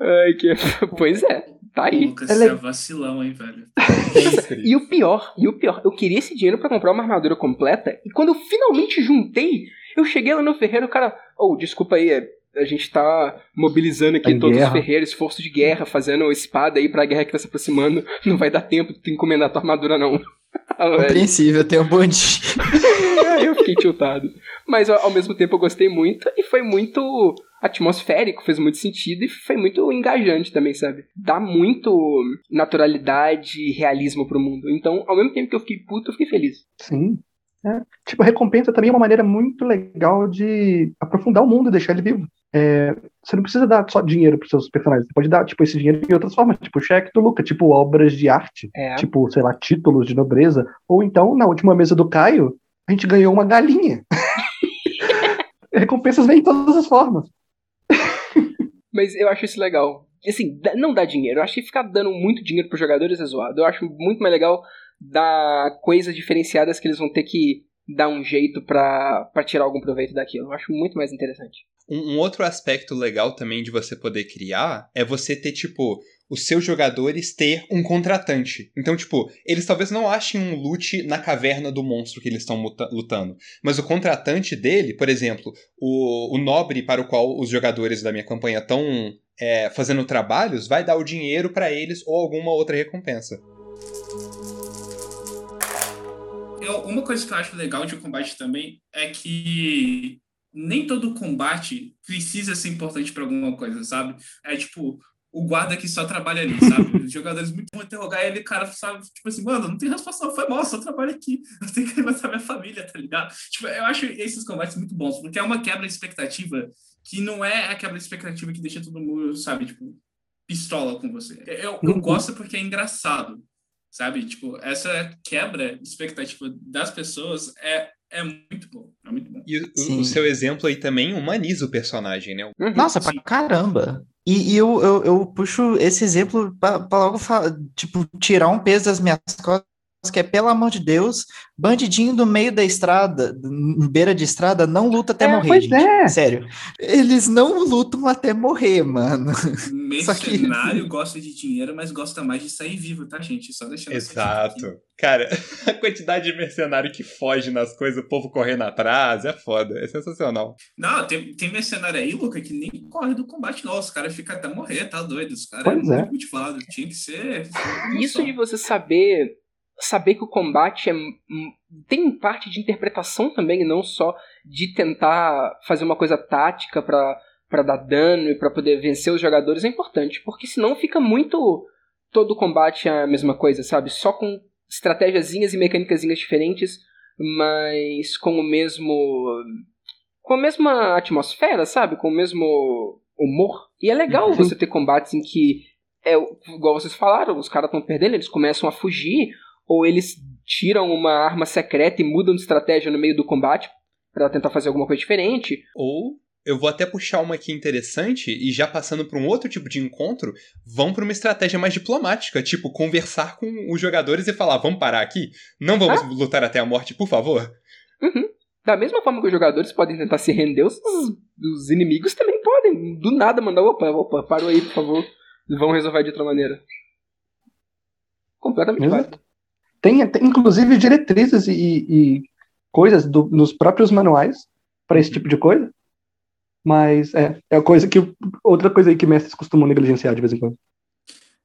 Speaker 5: Ai, que... Pois é, tá aí.
Speaker 6: Lucas,
Speaker 3: Ela é-
Speaker 6: você é vacilão, hein, velho.
Speaker 5: E o pior, e o pior, eu queria esse dinheiro pra comprar uma armadura completa, e quando eu finalmente juntei, eu cheguei lá no ferreiro, o cara, oh, desculpa aí, é, a gente tá mobilizando aqui
Speaker 3: Tá
Speaker 5: todos
Speaker 3: guerra.
Speaker 5: os ferreiros, esforço de guerra, fazendo espada aí pra guerra que tá se aproximando, não vai dar tempo de encomendar tua armadura não.
Speaker 4: Compreensível, tem um bom dia.
Speaker 5: Aí eu fiquei tiltado. Mas ao ao mesmo tempo eu gostei muito e foi muito atmosférico, fez muito sentido e foi muito engajante também, sabe? Dá muito naturalidade e realismo pro mundo. Então, ao mesmo tempo que eu fiquei puto, eu fiquei feliz.
Speaker 3: Sim. É. Tipo, a recompensa também é uma maneira muito legal de aprofundar o mundo e deixar ele vivo. É, você não precisa dar só dinheiro pros seus personagens, você pode dar tipo, esse dinheiro em outras formas, tipo cheque do Luca, tipo obras de arte,
Speaker 5: É.
Speaker 3: tipo, sei lá, títulos de nobreza. Ou então, na última mesa do Caio, a gente ganhou uma galinha. Recompensas vêm em todas as formas.
Speaker 5: Mas eu acho isso legal. Assim, não dá dinheiro. Eu acho que ficar dando muito dinheiro pros jogadores é zoado. Eu acho muito mais legal dar coisas diferenciadas que eles vão ter que dar um jeito pra tirar algum proveito daquilo. Eu acho muito mais interessante.
Speaker 2: Um, um outro aspecto legal também de você poder criar é você ter, tipo, os seus jogadores ter um contratante. Então, tipo, eles talvez não achem um loot na caverna do monstro que eles estão lutando. Mas o contratante dele, por exemplo, o, o nobre para o qual os jogadores da minha campanha estão é, fazendo trabalhos, vai dar o dinheiro para eles ou alguma outra recompensa.
Speaker 6: Uma coisa que eu acho legal de combate também é que nem todo combate precisa ser importante pra alguma coisa, sabe? É tipo, o guarda que só trabalha ali, sabe? Os jogadores muito vão interrogar ele, o cara sabe, tipo assim, mano, não tem resposta, não, foi mal, só trabalho aqui, eu tenho que alimentar minha família, tá ligado? Tipo, eu acho esses combates muito bons, porque é uma quebra de expectativa que não é a quebra de expectativa que deixa todo mundo, sabe, tipo, pistola com você. Eu, eu
Speaker 3: Uhum.
Speaker 6: gosto porque é engraçado, sabe? Tipo, essa quebra de expectativa das pessoas é, é muito bom. É muito bom.
Speaker 2: E o- o, seu exemplo aí também humaniza o personagem, né?
Speaker 4: Nossa, pra
Speaker 6: Sim.
Speaker 4: caramba. E, e eu, eu, eu puxo esse exemplo pra logo tipo, tirar um peso das minhas costas, que é, pelo amor de Deus, bandidinho do meio da estrada, em beira de estrada, não luta até
Speaker 3: É,
Speaker 4: morrer,
Speaker 3: pois
Speaker 4: gente.
Speaker 3: é.
Speaker 4: Sério. Eles não lutam até morrer, mano. Só que-
Speaker 6: Mercenário gosta de dinheiro, mas gosta mais de sair vivo, tá, gente? Só deixando.
Speaker 2: Exato. Cara, a quantidade de mercenário que foge nas coisas, o povo correndo atrás, é foda, é sensacional.
Speaker 6: Não, tem, tem mercenário aí, Luca, que nem corre do combate, não. Os caras ficam até morrer, tá doido. Os caras
Speaker 3: Pois
Speaker 6: é
Speaker 3: é.
Speaker 6: muito motivado. Tinha que ser.
Speaker 5: Isso de você saber saber que o combate é tem parte de interpretação também, não só de tentar fazer uma coisa tática pra para dar dano e pra poder vencer os jogadores é importante, porque senão fica muito todo combate a mesma coisa, sabe? Só com estratégiazinhas e mecânicazinhas diferentes, mas com o mesmo com a mesma atmosfera, sabe? Com o mesmo humor. E é legal
Speaker 3: Uhum.
Speaker 5: você ter combates em que é igual vocês falaram, os caras estão perdendo, eles começam a fugir ou eles tiram uma arma secreta e mudam de estratégia no meio do combate pra tentar fazer alguma coisa diferente.
Speaker 2: Ou eu vou até puxar uma aqui interessante e já passando para um outro tipo de encontro, vão para uma estratégia mais diplomática, tipo conversar com os jogadores e falar: vamos parar aqui? Não vamos lutar até a morte, por favor?
Speaker 5: Uhum. Da mesma forma que os jogadores podem tentar se render, os, os inimigos também podem. Do nada mandar, opa, opa, parou aí, por favor. Vão resolver de outra maneira. Completamente válido.
Speaker 3: Exato. Tem, tem inclusive diretrizes e, e coisas do- nos próprios manuais para esse tipo de coisa. Mas é, é coisa que. Outra coisa aí que mestres costumam negligenciar de vez em quando.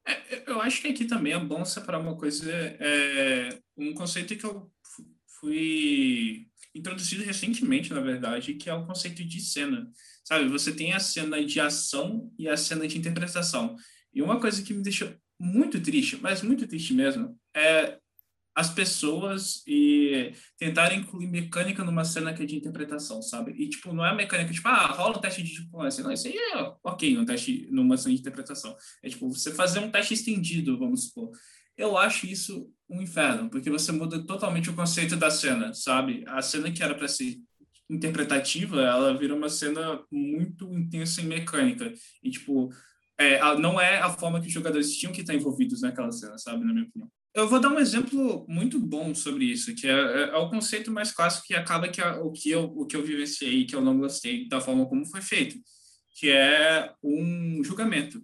Speaker 6: É, eu acho que aqui também é bom separar uma coisa, é, um conceito que eu fu- fui introduzido recentemente, na verdade, que é o conceito de cena. Sabe, você tem a cena de ação e a cena de interpretação. E uma coisa que me deixou muito triste, mas muito triste mesmo, é as pessoas e tentar incluir mecânica numa cena que é de interpretação, sabe? E, tipo, não é mecânica, tipo, ah, rola um teste de diplomacia. Não, isso aí é ok, um teste numa cena de interpretação. É, tipo, você fazer um teste estendido, vamos supor. Eu acho isso um inferno, porque você muda totalmente o conceito da cena, sabe? A cena que era para ser interpretativa, ela vira uma cena muito intensa em mecânica. E, tipo, é, não é a forma que os jogadores tinham que estar envolvidos naquela cena, sabe? Na minha opinião. Eu vou dar um exemplo muito bom sobre isso, que é, é, é o conceito mais clássico que acaba que a, o, que eu, o que eu vivenciei, que eu não gostei da forma como foi feito, que é um julgamento.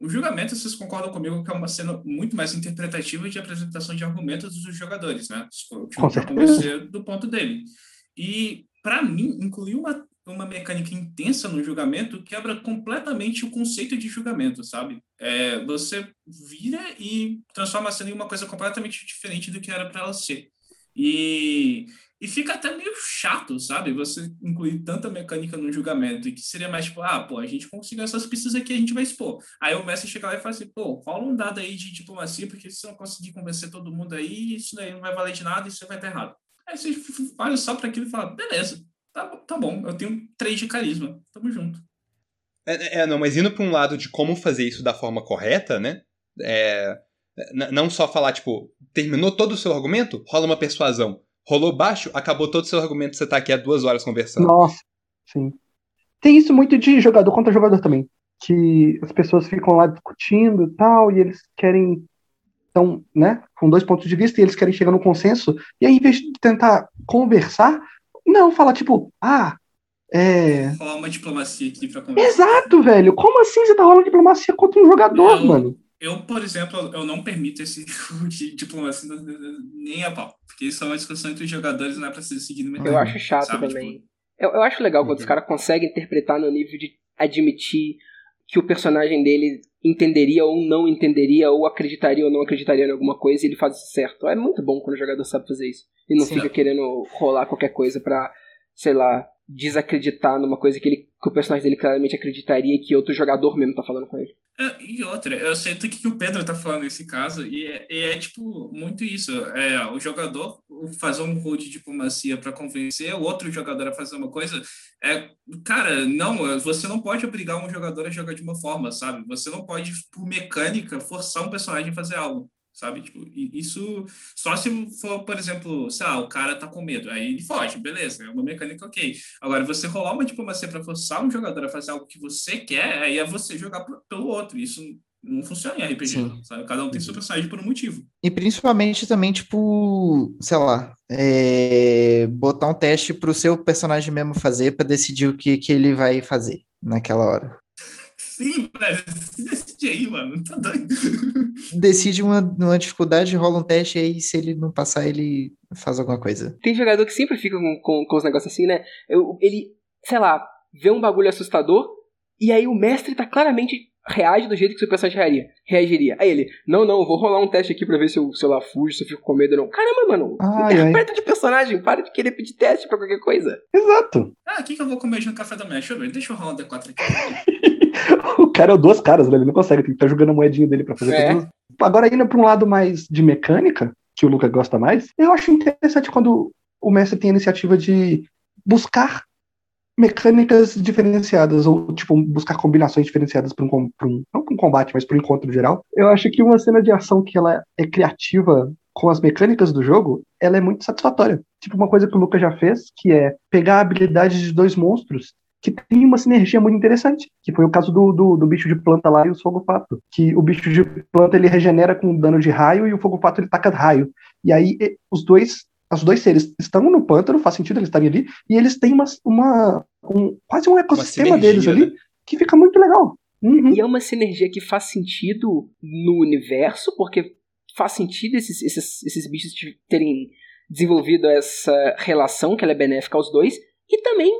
Speaker 6: O julgamento, vocês concordam comigo que é uma cena muito mais interpretativa de apresentação de argumentos dos jogadores, né? Tipo, para convencer do ponto dele. E, para mim, incluir uma uma mecânica intensa no julgamento quebra completamente o conceito de julgamento, sabe? É, você vira e transforma a cena em uma coisa completamente diferente do que era para ela ser. E, e fica até meio chato, sabe? Você incluir tanta mecânica no julgamento, que seria mais tipo, ah, pô, a gente conseguiu essas pistas aqui, a gente vai expor. Aí o mestre chega lá e fala assim, pô, rola um dado aí de diplomacia, porque se não conseguir convencer todo mundo aí, isso daí não vai valer de nada e você vai estar errado. Aí você olha só para aquilo e fala, beleza, Tá, tá bom, eu tenho três de carisma. Tamo junto.
Speaker 2: É, é, não, mas indo para um lado de como fazer isso da forma correta, né? É, não só falar, tipo, terminou todo o seu argumento, rola uma persuasão. Rolou baixo, acabou todo o seu argumento, você tá aqui há duas horas conversando.
Speaker 3: Nossa, sim. Tem isso muito de jogador contra jogador também. Que as pessoas ficam lá discutindo e tal, e eles querem. Estão, né, com dois pontos de vista, e eles querem chegar no consenso. E aí, em vez de tentar conversar, não, fala tipo, ah, é.
Speaker 6: Rola uma diplomacia aqui pra conversar.
Speaker 3: Exato, velho. Como assim você tá rolando diplomacia contra um jogador,
Speaker 6: eu,
Speaker 3: mano?
Speaker 6: Eu, por exemplo, eu não permito esse tipo de diplomacia nem a pau. Porque isso é uma discussão entre os jogadores, não é pra ser seguido
Speaker 5: no Eu acho chato sabe? também. Tipo... Eu, eu acho legal quando uhum. os caras conseguem interpretar no nível de admitir que o personagem dele entenderia ou não entenderia, ou acreditaria ou não acreditaria em alguma coisa e ele faz isso certo. É muito bom quando o jogador sabe fazer isso. E não Sim. fica querendo rolar qualquer coisa pra, sei lá, desacreditar numa coisa que, ele, que o personagem dele claramente acreditaria e que outro jogador mesmo tá falando com ele.
Speaker 6: E outra, eu sei o que, o Pedro tá falando nesse caso, e é, e é, tipo muito isso. É, o jogador fazer um rol de diplomacia para convencer o outro jogador a fazer uma coisa. É, cara, não, você não pode obrigar um jogador a jogar de uma forma, sabe? Você não pode, por mecânica, forçar um personagem a fazer algo sabe? Tipo, isso só se for, por exemplo, sei lá, o cara tá com medo, aí ele foge, beleza, é uma mecânica ok. Agora, você rolar uma diplomacia para forçar um jogador a fazer algo que você quer, aí é você jogar pelo outro. Isso não funciona em RPG, Sim. sabe? Cada um tem seu personagem por um motivo.
Speaker 4: E principalmente também, tipo, sei lá, é... botar um teste pro seu personagem mesmo fazer para decidir o que, que ele vai fazer naquela hora.
Speaker 6: Sim, velho. Decide aí, mano. Tá doido.
Speaker 4: Decide uma, uma dificuldade, rola um teste e aí, se ele não passar, ele faz alguma coisa.
Speaker 5: Tem jogador que sempre fica com, com, com os negócios assim, né? Eu, ele, sei lá, vê um bagulho assustador e aí o mestre tá claramente reage do jeito que seu personagem reagiria. reagiria. Aí ele, não, não, vou rolar um teste aqui pra ver se eu, se eu lá fujo, se eu fico com medo ou não. Caramba, mano, ai, interpreta ai. de personagem, para de querer pedir teste pra qualquer coisa.
Speaker 3: Exato.
Speaker 6: Ah, o que, que eu vou comer no café da manhã? Deixa eu ver, deixa eu rolar um D4 aqui.
Speaker 3: o cara é duas caras, né? Ele não consegue, tem que estar tá jogando a moedinha dele pra fazer é. Tudo. Agora, indo pra um lado mais de mecânica, que o Luca gosta mais, eu acho interessante quando o mestre tem a iniciativa de buscar mecânicas diferenciadas, ou tipo, buscar combinações diferenciadas para um, um, não para um combate, mas para um encontro geral. Eu acho que uma cena de ação que ela é criativa com as mecânicas do jogo, ela é muito satisfatória. Tipo, uma coisa que o Lucas já fez, que é pegar a habilidade de dois monstros que tem uma sinergia muito interessante, que foi o caso do, do, do bicho de planta lá e o fogo-pato, que o bicho de planta ele regenera com dano de raio e o fogo-pato ele taca raio. E aí os dois os dois seres estão no pântano, faz sentido eles estarem ali, e eles têm uma, uma um, quase um ecossistema deles ali, né? que fica muito legal.
Speaker 5: Uhum. E é uma sinergia que faz sentido no universo, porque faz sentido esses, esses, esses bichos terem desenvolvido essa relação que ela é benéfica aos dois, e também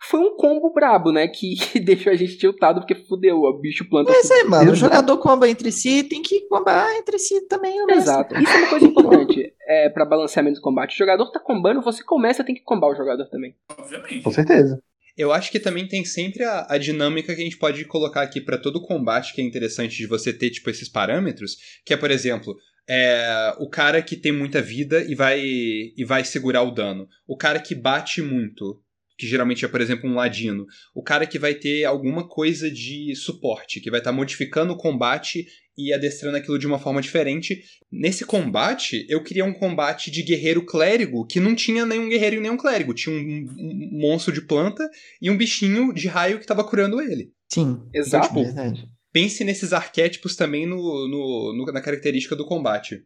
Speaker 5: foi um combo brabo, né? Que, deixou a gente tiltado porque fudeu, o bicho planta.
Speaker 4: É isso aí, mano. O jogador comba entre si, tem que combar entre si também.
Speaker 5: O Exato. Isso é uma coisa importante é, para balanceamento do combate. O jogador tá combando, você começa, tem que combar o jogador também.
Speaker 6: Obviamente.
Speaker 3: Com certeza.
Speaker 2: Eu acho que também tem sempre a, a dinâmica que a gente pode colocar aqui para todo combate, que é interessante de você ter, tipo, esses parâmetros, que é, por exemplo, é o cara que tem muita vida e vai, e vai segurar o dano. O cara que bate muito, que geralmente é, por exemplo, um ladino. O cara que vai ter alguma coisa de suporte, que vai estar tá modificando o combate e adestrando aquilo de uma forma diferente. Nesse combate, eu queria um combate de guerreiro clérigo que não tinha nenhum guerreiro e nenhum clérigo. Tinha um, um monstro de planta e um bichinho de raio que estava curando ele.
Speaker 4: Sim,
Speaker 2: Então, tipo,
Speaker 4: verdade.
Speaker 2: pense nesses arquétipos também no, no- no- na característica do combate.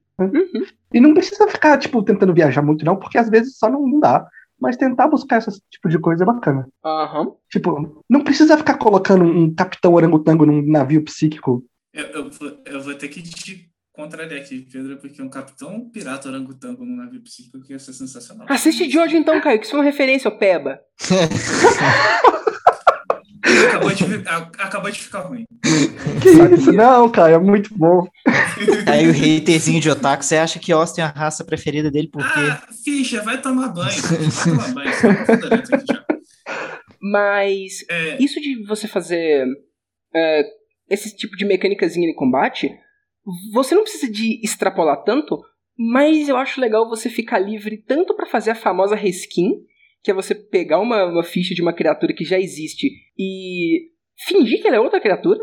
Speaker 3: E não precisa ficar, tipo, tentando viajar muito, não, porque às vezes só não, não dá. Mas tentar buscar esse tipo de coisa é bacana.
Speaker 5: Aham.
Speaker 3: Tipo, não precisa ficar colocando um capitão orangotango num navio psíquico.
Speaker 6: Eu, eu, vou- eu vou ter que te contrariar aqui, Pedro, porque um capitão pirata orangotango num navio psíquico que ia ser sensacional.
Speaker 5: Assiste de hoje então, Caio, que isso foi uma referência ao Peba.
Speaker 6: Acabou de, acabou de ficar ruim.
Speaker 3: Que isso? Não, cara, é muito bom.
Speaker 4: Aí o haterzinho de otaku, você acha que Austin é a raça preferida dele porque...
Speaker 6: Ah, ficha, vai tomar banho. Vai tomar banho. tá já.
Speaker 5: Mas
Speaker 6: É,
Speaker 5: isso de você fazer é, esse tipo de mecânicazinha de combate, você não precisa de extrapolar tanto, mas eu acho legal você ficar livre tanto pra fazer a famosa reskin, que é você pegar uma, uma ficha de uma criatura que já existe e fingir que ela é outra criatura.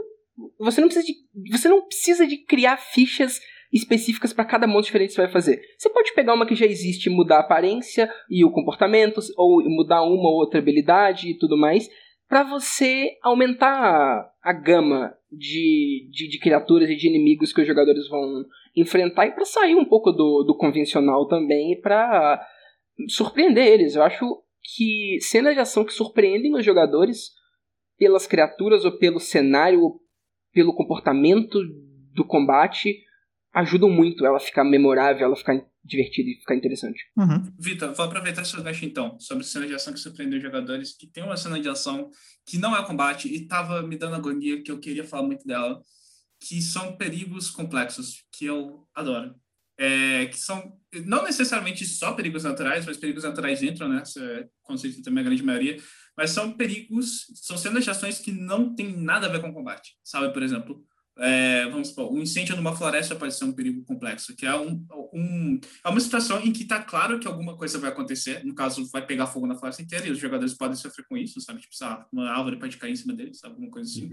Speaker 5: Você não precisa de, você não precisa de criar fichas específicas pra cada monstro diferente que você vai fazer. Você pode pegar uma que já existe e mudar a aparência e o comportamento, ou mudar uma ou outra habilidade e tudo mais, pra você aumentar a, a gama de, de, de criaturas e de inimigos que os jogadores vão enfrentar e pra sair um pouco do, do convencional também e pra surpreender eles. Eu acho que cenas de ação que surpreendem os jogadores pelas criaturas ou pelo cenário ou pelo comportamento do combate ajudam muito ela a ficar memorável, ela ficar divertida e ficar interessante.
Speaker 4: Uhum.
Speaker 6: Vitor, vou aproveitar seu gancho então, sobre cena de ação que surpreendeu os jogadores, que tem uma cena de ação que não é combate e tava me dando agonia, que eu queria falar muito dela, que são perigos complexos, que eu adoro. É, que são não necessariamente só perigos naturais, mas perigos naturais entram? Esse é conceito também a grande maioria, mas são perigos, são de ações que não tem nada a ver com combate, sabe? Por exemplo, é, vamos supor, um incêndio numa floresta pode ser um perigo complexo, que é, um, um, é uma situação em que está claro que alguma coisa vai acontecer, no caso, vai pegar fogo na floresta inteira, e os jogadores podem sofrer com isso, sabe? Tipo, sabe, uma árvore pode cair em cima deles, sabe? alguma coisa assim.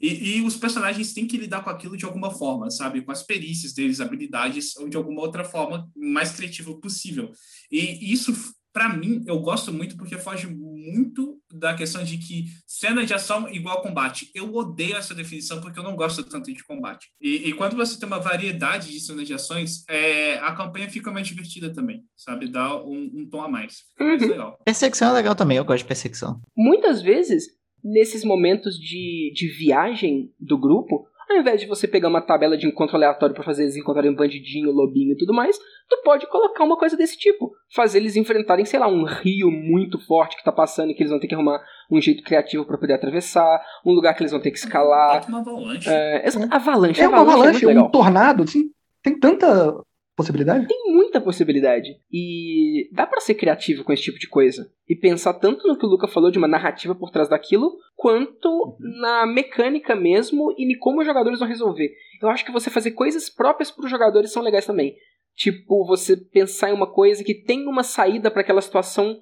Speaker 6: E, e os personagens têm que lidar com aquilo de alguma forma, sabe? Com as perícias deles, habilidades, ou de alguma outra forma mais criativa possível. E isso, para mim, eu gosto muito porque foge muito da questão de que cena de ação igual combate. Eu odeio essa definição porque eu não gosto tanto de combate. E, e quando você tem uma variedade de cenas de ações, é, a campanha fica mais divertida também, sabe? Dá um, um tom a mais. Fica mais
Speaker 5: Uhum.
Speaker 6: legal.
Speaker 4: Perseguição é legal também, eu gosto de perseguição.
Speaker 5: Muitas vezes, nesses momentos de, de viagem do grupo, ao invés de você pegar uma tabela de encontro aleatório pra fazer eles encontrarem um bandidinho, lobinho e tudo mais, tu pode colocar uma coisa desse tipo. Fazer eles enfrentarem, sei lá, um rio muito forte que tá passando e que eles vão ter que arrumar um jeito criativo pra poder atravessar, um lugar que eles vão ter que escalar.
Speaker 6: Uma avalanche.
Speaker 5: É, essa- avalanche,
Speaker 3: É uma
Speaker 5: avalanche é
Speaker 3: avalanche,
Speaker 5: legal.
Speaker 3: um tornado, assim. Tem tanta possibilidade.
Speaker 5: tem muita possibilidade. E dá pra ser criativo com esse tipo de coisa. E pensar tanto no que o Luca falou de uma narrativa por trás daquilo, quanto na mecânica mesmo e em como os jogadores vão resolver. Eu acho que você fazer coisas próprias para os jogadores são legais também. Tipo, você pensar em uma coisa que tem uma saída para aquela situação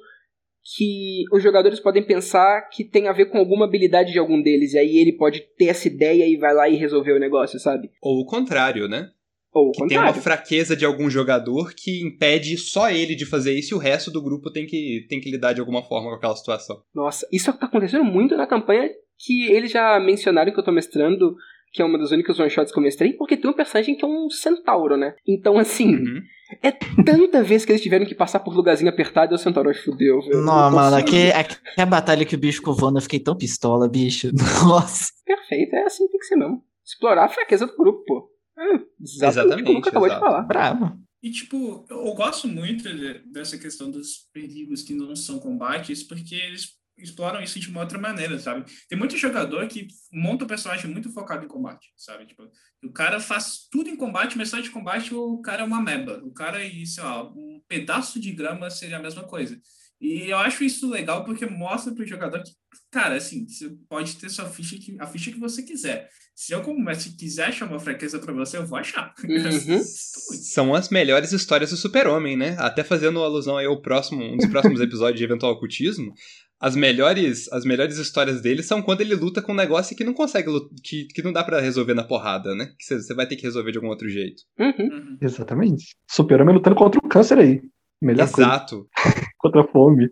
Speaker 5: que os jogadores podem pensar que tem a ver com alguma habilidade de algum deles. E aí ele pode ter essa ideia e vai lá e resolver o negócio, sabe?
Speaker 2: Ou o contrário, né?
Speaker 5: Ou
Speaker 2: Que tem uma fraqueza de algum jogador que impede só ele de fazer isso e o resto do grupo tem que, tem que lidar de alguma forma com aquela situação.
Speaker 5: Nossa, isso tá acontecendo muito na campanha que eles já mencionaram que eu tô mestrando, que é uma das únicas one-shots que eu mestrei, porque tem um personagem que é um centauro, né? Então, assim,
Speaker 2: Uhum.
Speaker 5: é tanta vez que eles tiveram que passar por lugarzinho apertado e o centauro fudeu, velho.
Speaker 4: Não, mano,
Speaker 5: consigo.
Speaker 4: aqui, aqui a batalha que o bicho ficou voando, eu fiquei tão pistola, bicho. Nossa.
Speaker 5: Perfeito, é assim que tem que ser mesmo. Explorar a fraqueza do grupo, pô. É, exatamente o o
Speaker 2: Exatamente,
Speaker 5: acabou de
Speaker 2: exato.
Speaker 5: falar.
Speaker 4: Bravo.
Speaker 6: E, tipo, eu gosto muito de- dessa questão dos perigos que não são combates, porque eles exploram isso de uma outra maneira, sabe? Tem muito jogador que monta um personagem muito focado em combate, sabe? Tipo, o cara faz tudo em combate, mas só de combate o cara é uma meba. O cara, e sei lá, um pedaço de grama seria a mesma coisa. E eu acho isso legal porque mostra pro jogador que, cara, assim, você pode ter sua ficha, que, a ficha que você quiser. Se eu, como mestre, quiser achar uma fraqueza para você, eu vou achar.
Speaker 5: Uhum.
Speaker 2: São as melhores histórias do super-homem, né? Até fazendo alusão aí ao próximo, um dos próximos episódios de Eventual Ocultismo, as melhores, as melhores histórias dele são quando ele luta com um negócio que não consegue, que, que não dá para resolver na porrada, né? Que você vai ter que resolver de algum outro jeito.
Speaker 5: Uhum.
Speaker 6: Uhum.
Speaker 3: Exatamente. Super-Homem lutando contra o câncer aí. Melhor
Speaker 2: Exato.
Speaker 3: coisa. Contra a fome.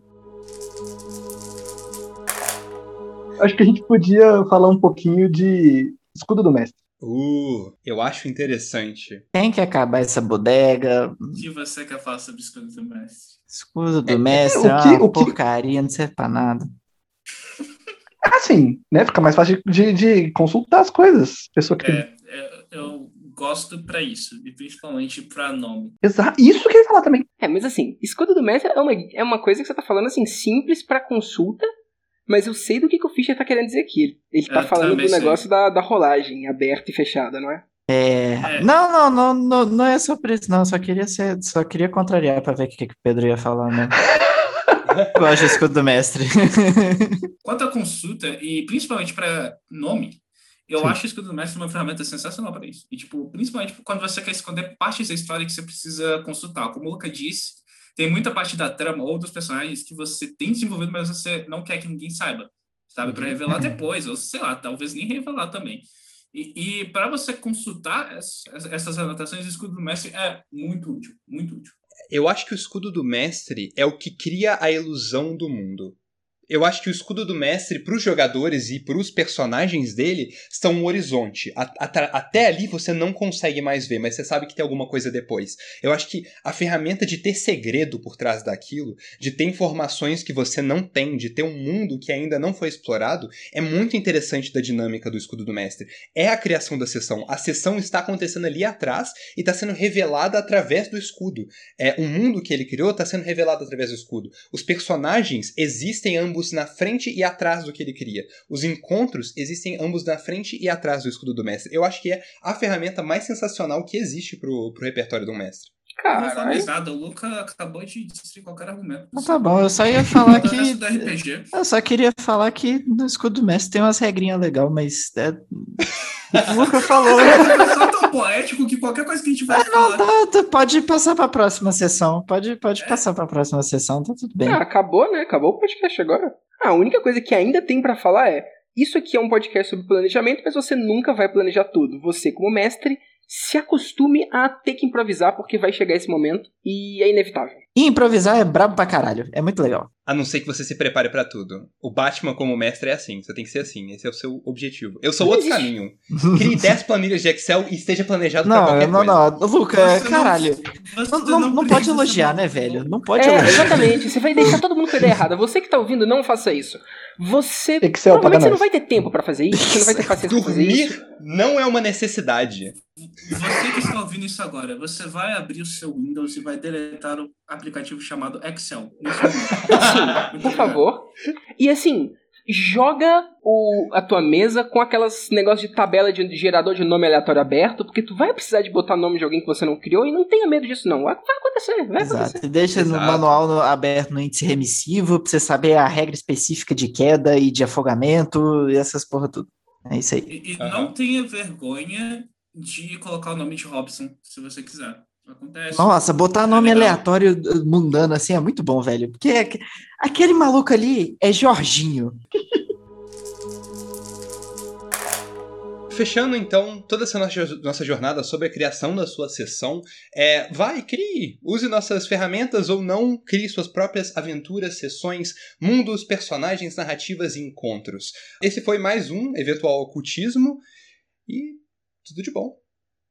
Speaker 3: Acho que a gente podia falar um pouquinho de Escudo do Mestre.
Speaker 2: Uh, eu acho interessante.
Speaker 4: Tem que acabar essa bodega.
Speaker 6: O que você quer falar sobre Escudo do Mestre?
Speaker 4: Escudo do
Speaker 3: É,
Speaker 4: mestre
Speaker 3: o
Speaker 4: é
Speaker 3: que-
Speaker 4: uma
Speaker 3: o que-
Speaker 4: porcaria, não serve pra nada.
Speaker 3: Assim, né? Fica mais fácil de, de consultar as coisas. Pessoa que tem.
Speaker 6: É, é, eu gosto pra isso, e principalmente pra nome.
Speaker 3: Exato. Isso que eu ia falar também.
Speaker 5: É, mas assim, escudo do mestre é uma, é uma coisa que você tá falando assim, simples pra consulta, mas eu sei do que, que o Fischer tá querendo dizer aqui. Ele tá
Speaker 6: Eu
Speaker 5: falando do
Speaker 6: sei.
Speaker 5: negócio da, da rolagem aberta e fechada, não é?
Speaker 4: É,
Speaker 6: É.
Speaker 4: Não, não, não, não, não é só por isso, não. Só queria ser, só queria contrariar pra ver o que, que o Pedro ia falar, né? Eu gosto do escudo do mestre.
Speaker 6: Quanto à consulta, e principalmente para nome, eu
Speaker 3: Sim.
Speaker 6: acho o Escudo do Mestre uma ferramenta sensacional para isso. E, tipo, principalmente quando você quer esconder partes da história que você precisa consultar. Como o Luca disse, tem muita parte da trama ou dos personagens que você tem desenvolvido, mas você não quer que ninguém saiba, sabe? Para revelar depois, ou sei lá, talvez nem revelar também. E, e para você consultar essas, essas anotações, o Escudo do Mestre é muito útil, muito útil.
Speaker 2: Eu acho que o escudo do mestre é o que cria a ilusão do mundo. Eu acho que o escudo do mestre, para os jogadores e para os personagens dele, são um horizonte. Até ali você não consegue mais ver, mas você sabe que tem alguma coisa depois. Eu acho que a ferramenta de ter segredo por trás daquilo, de ter informações que você não tem, de ter um mundo que ainda não foi explorado, é muito interessante da dinâmica do escudo do mestre. É a criação da sessão. A sessão está acontecendo ali atrás e está sendo revelada através do escudo. É, o mundo que ele criou está sendo revelado através do escudo. Os personagens existem ambos na frente e atrás do que ele cria. Os encontros existem ambos na frente e atrás do escudo do mestre. Eu acho que é a ferramenta mais sensacional que existe pro, pro repertório do mestre.
Speaker 6: Não vou falar
Speaker 5: Caralho.
Speaker 6: mais nada, o Luca acabou de destruir qualquer argumento.
Speaker 4: Tá bom, eu só ia falar
Speaker 6: resto
Speaker 4: que. Eu só queria falar que no escudo do mestre tem umas regrinhas legais, mas. É... O Luca falou.
Speaker 6: É tão poético que qualquer coisa que a gente vai falar.
Speaker 4: Tá, tá, pode passar pra próxima sessão. Pode, pode passar pra próxima sessão, tá tudo bem.
Speaker 5: Ah, acabou, né? Acabou o podcast agora. Ah, a única coisa que ainda tem pra falar é: isso aqui é um podcast sobre planejamento, mas você nunca vai planejar tudo. Você, como mestre, se acostume a ter que improvisar, porque vai chegar esse momento e é inevitável.
Speaker 4: E improvisar é brabo pra caralho. É muito legal.
Speaker 2: A não ser que você se prepare pra tudo. O Batman como mestre é assim, você tem que ser assim, esse é o seu objetivo. Eu sou outro caminho. Crie 10 planilhas de Excel e esteja planejado pra
Speaker 4: Não,
Speaker 2: qualquer
Speaker 4: não,
Speaker 2: coisa.
Speaker 4: não. Luca,
Speaker 6: Você não-
Speaker 4: caralho.
Speaker 6: você
Speaker 4: Não, não, não pode elogiar, né, velho? Não pode
Speaker 5: É,
Speaker 4: elogiar.
Speaker 5: exatamente. Você vai deixar todo mundo com a ideia errada. Você que tá ouvindo, não faça isso. Você.
Speaker 3: Excel
Speaker 5: provavelmente você não vai ter tempo pra fazer isso, você não vai ter paciência pra fazer isso.
Speaker 2: Dormir não é uma necessidade.
Speaker 6: Você que está ouvindo isso agora, você vai abrir o seu Windows e vai deletar o aplicativo chamado Excel.
Speaker 5: Sim, por favor. E assim, joga o, a tua mesa com aquelas negócios de tabela de gerador de nome aleatório aberto, porque tu vai precisar de botar nome de alguém que você não criou e não tenha medo disso, não. Vai vai acontecer, vai acontecer.
Speaker 4: Exato. E deixa no
Speaker 2: Exato.
Speaker 4: manual no- aberto no índice remissivo pra você saber a regra específica de queda e de afogamento e essas porra tudo. É isso aí.
Speaker 6: E, e
Speaker 2: Aham.
Speaker 6: não tenha vergonha de colocar o nome de Robson, se você quiser. Acontece.
Speaker 4: Nossa, botar nome
Speaker 6: É
Speaker 4: aleatório uh, mundano assim é muito bom, velho. Porque aque- aquele maluco ali é Jorginho.
Speaker 2: Fechando então toda essa nossa, nossa jornada sobre a criação da sua sessão, é, vai, crie, use nossas ferramentas ou não, crie suas próprias aventuras, sessões, mundos, personagens, narrativas e encontros. Esse foi mais um eventual ocultismo e tudo de bom.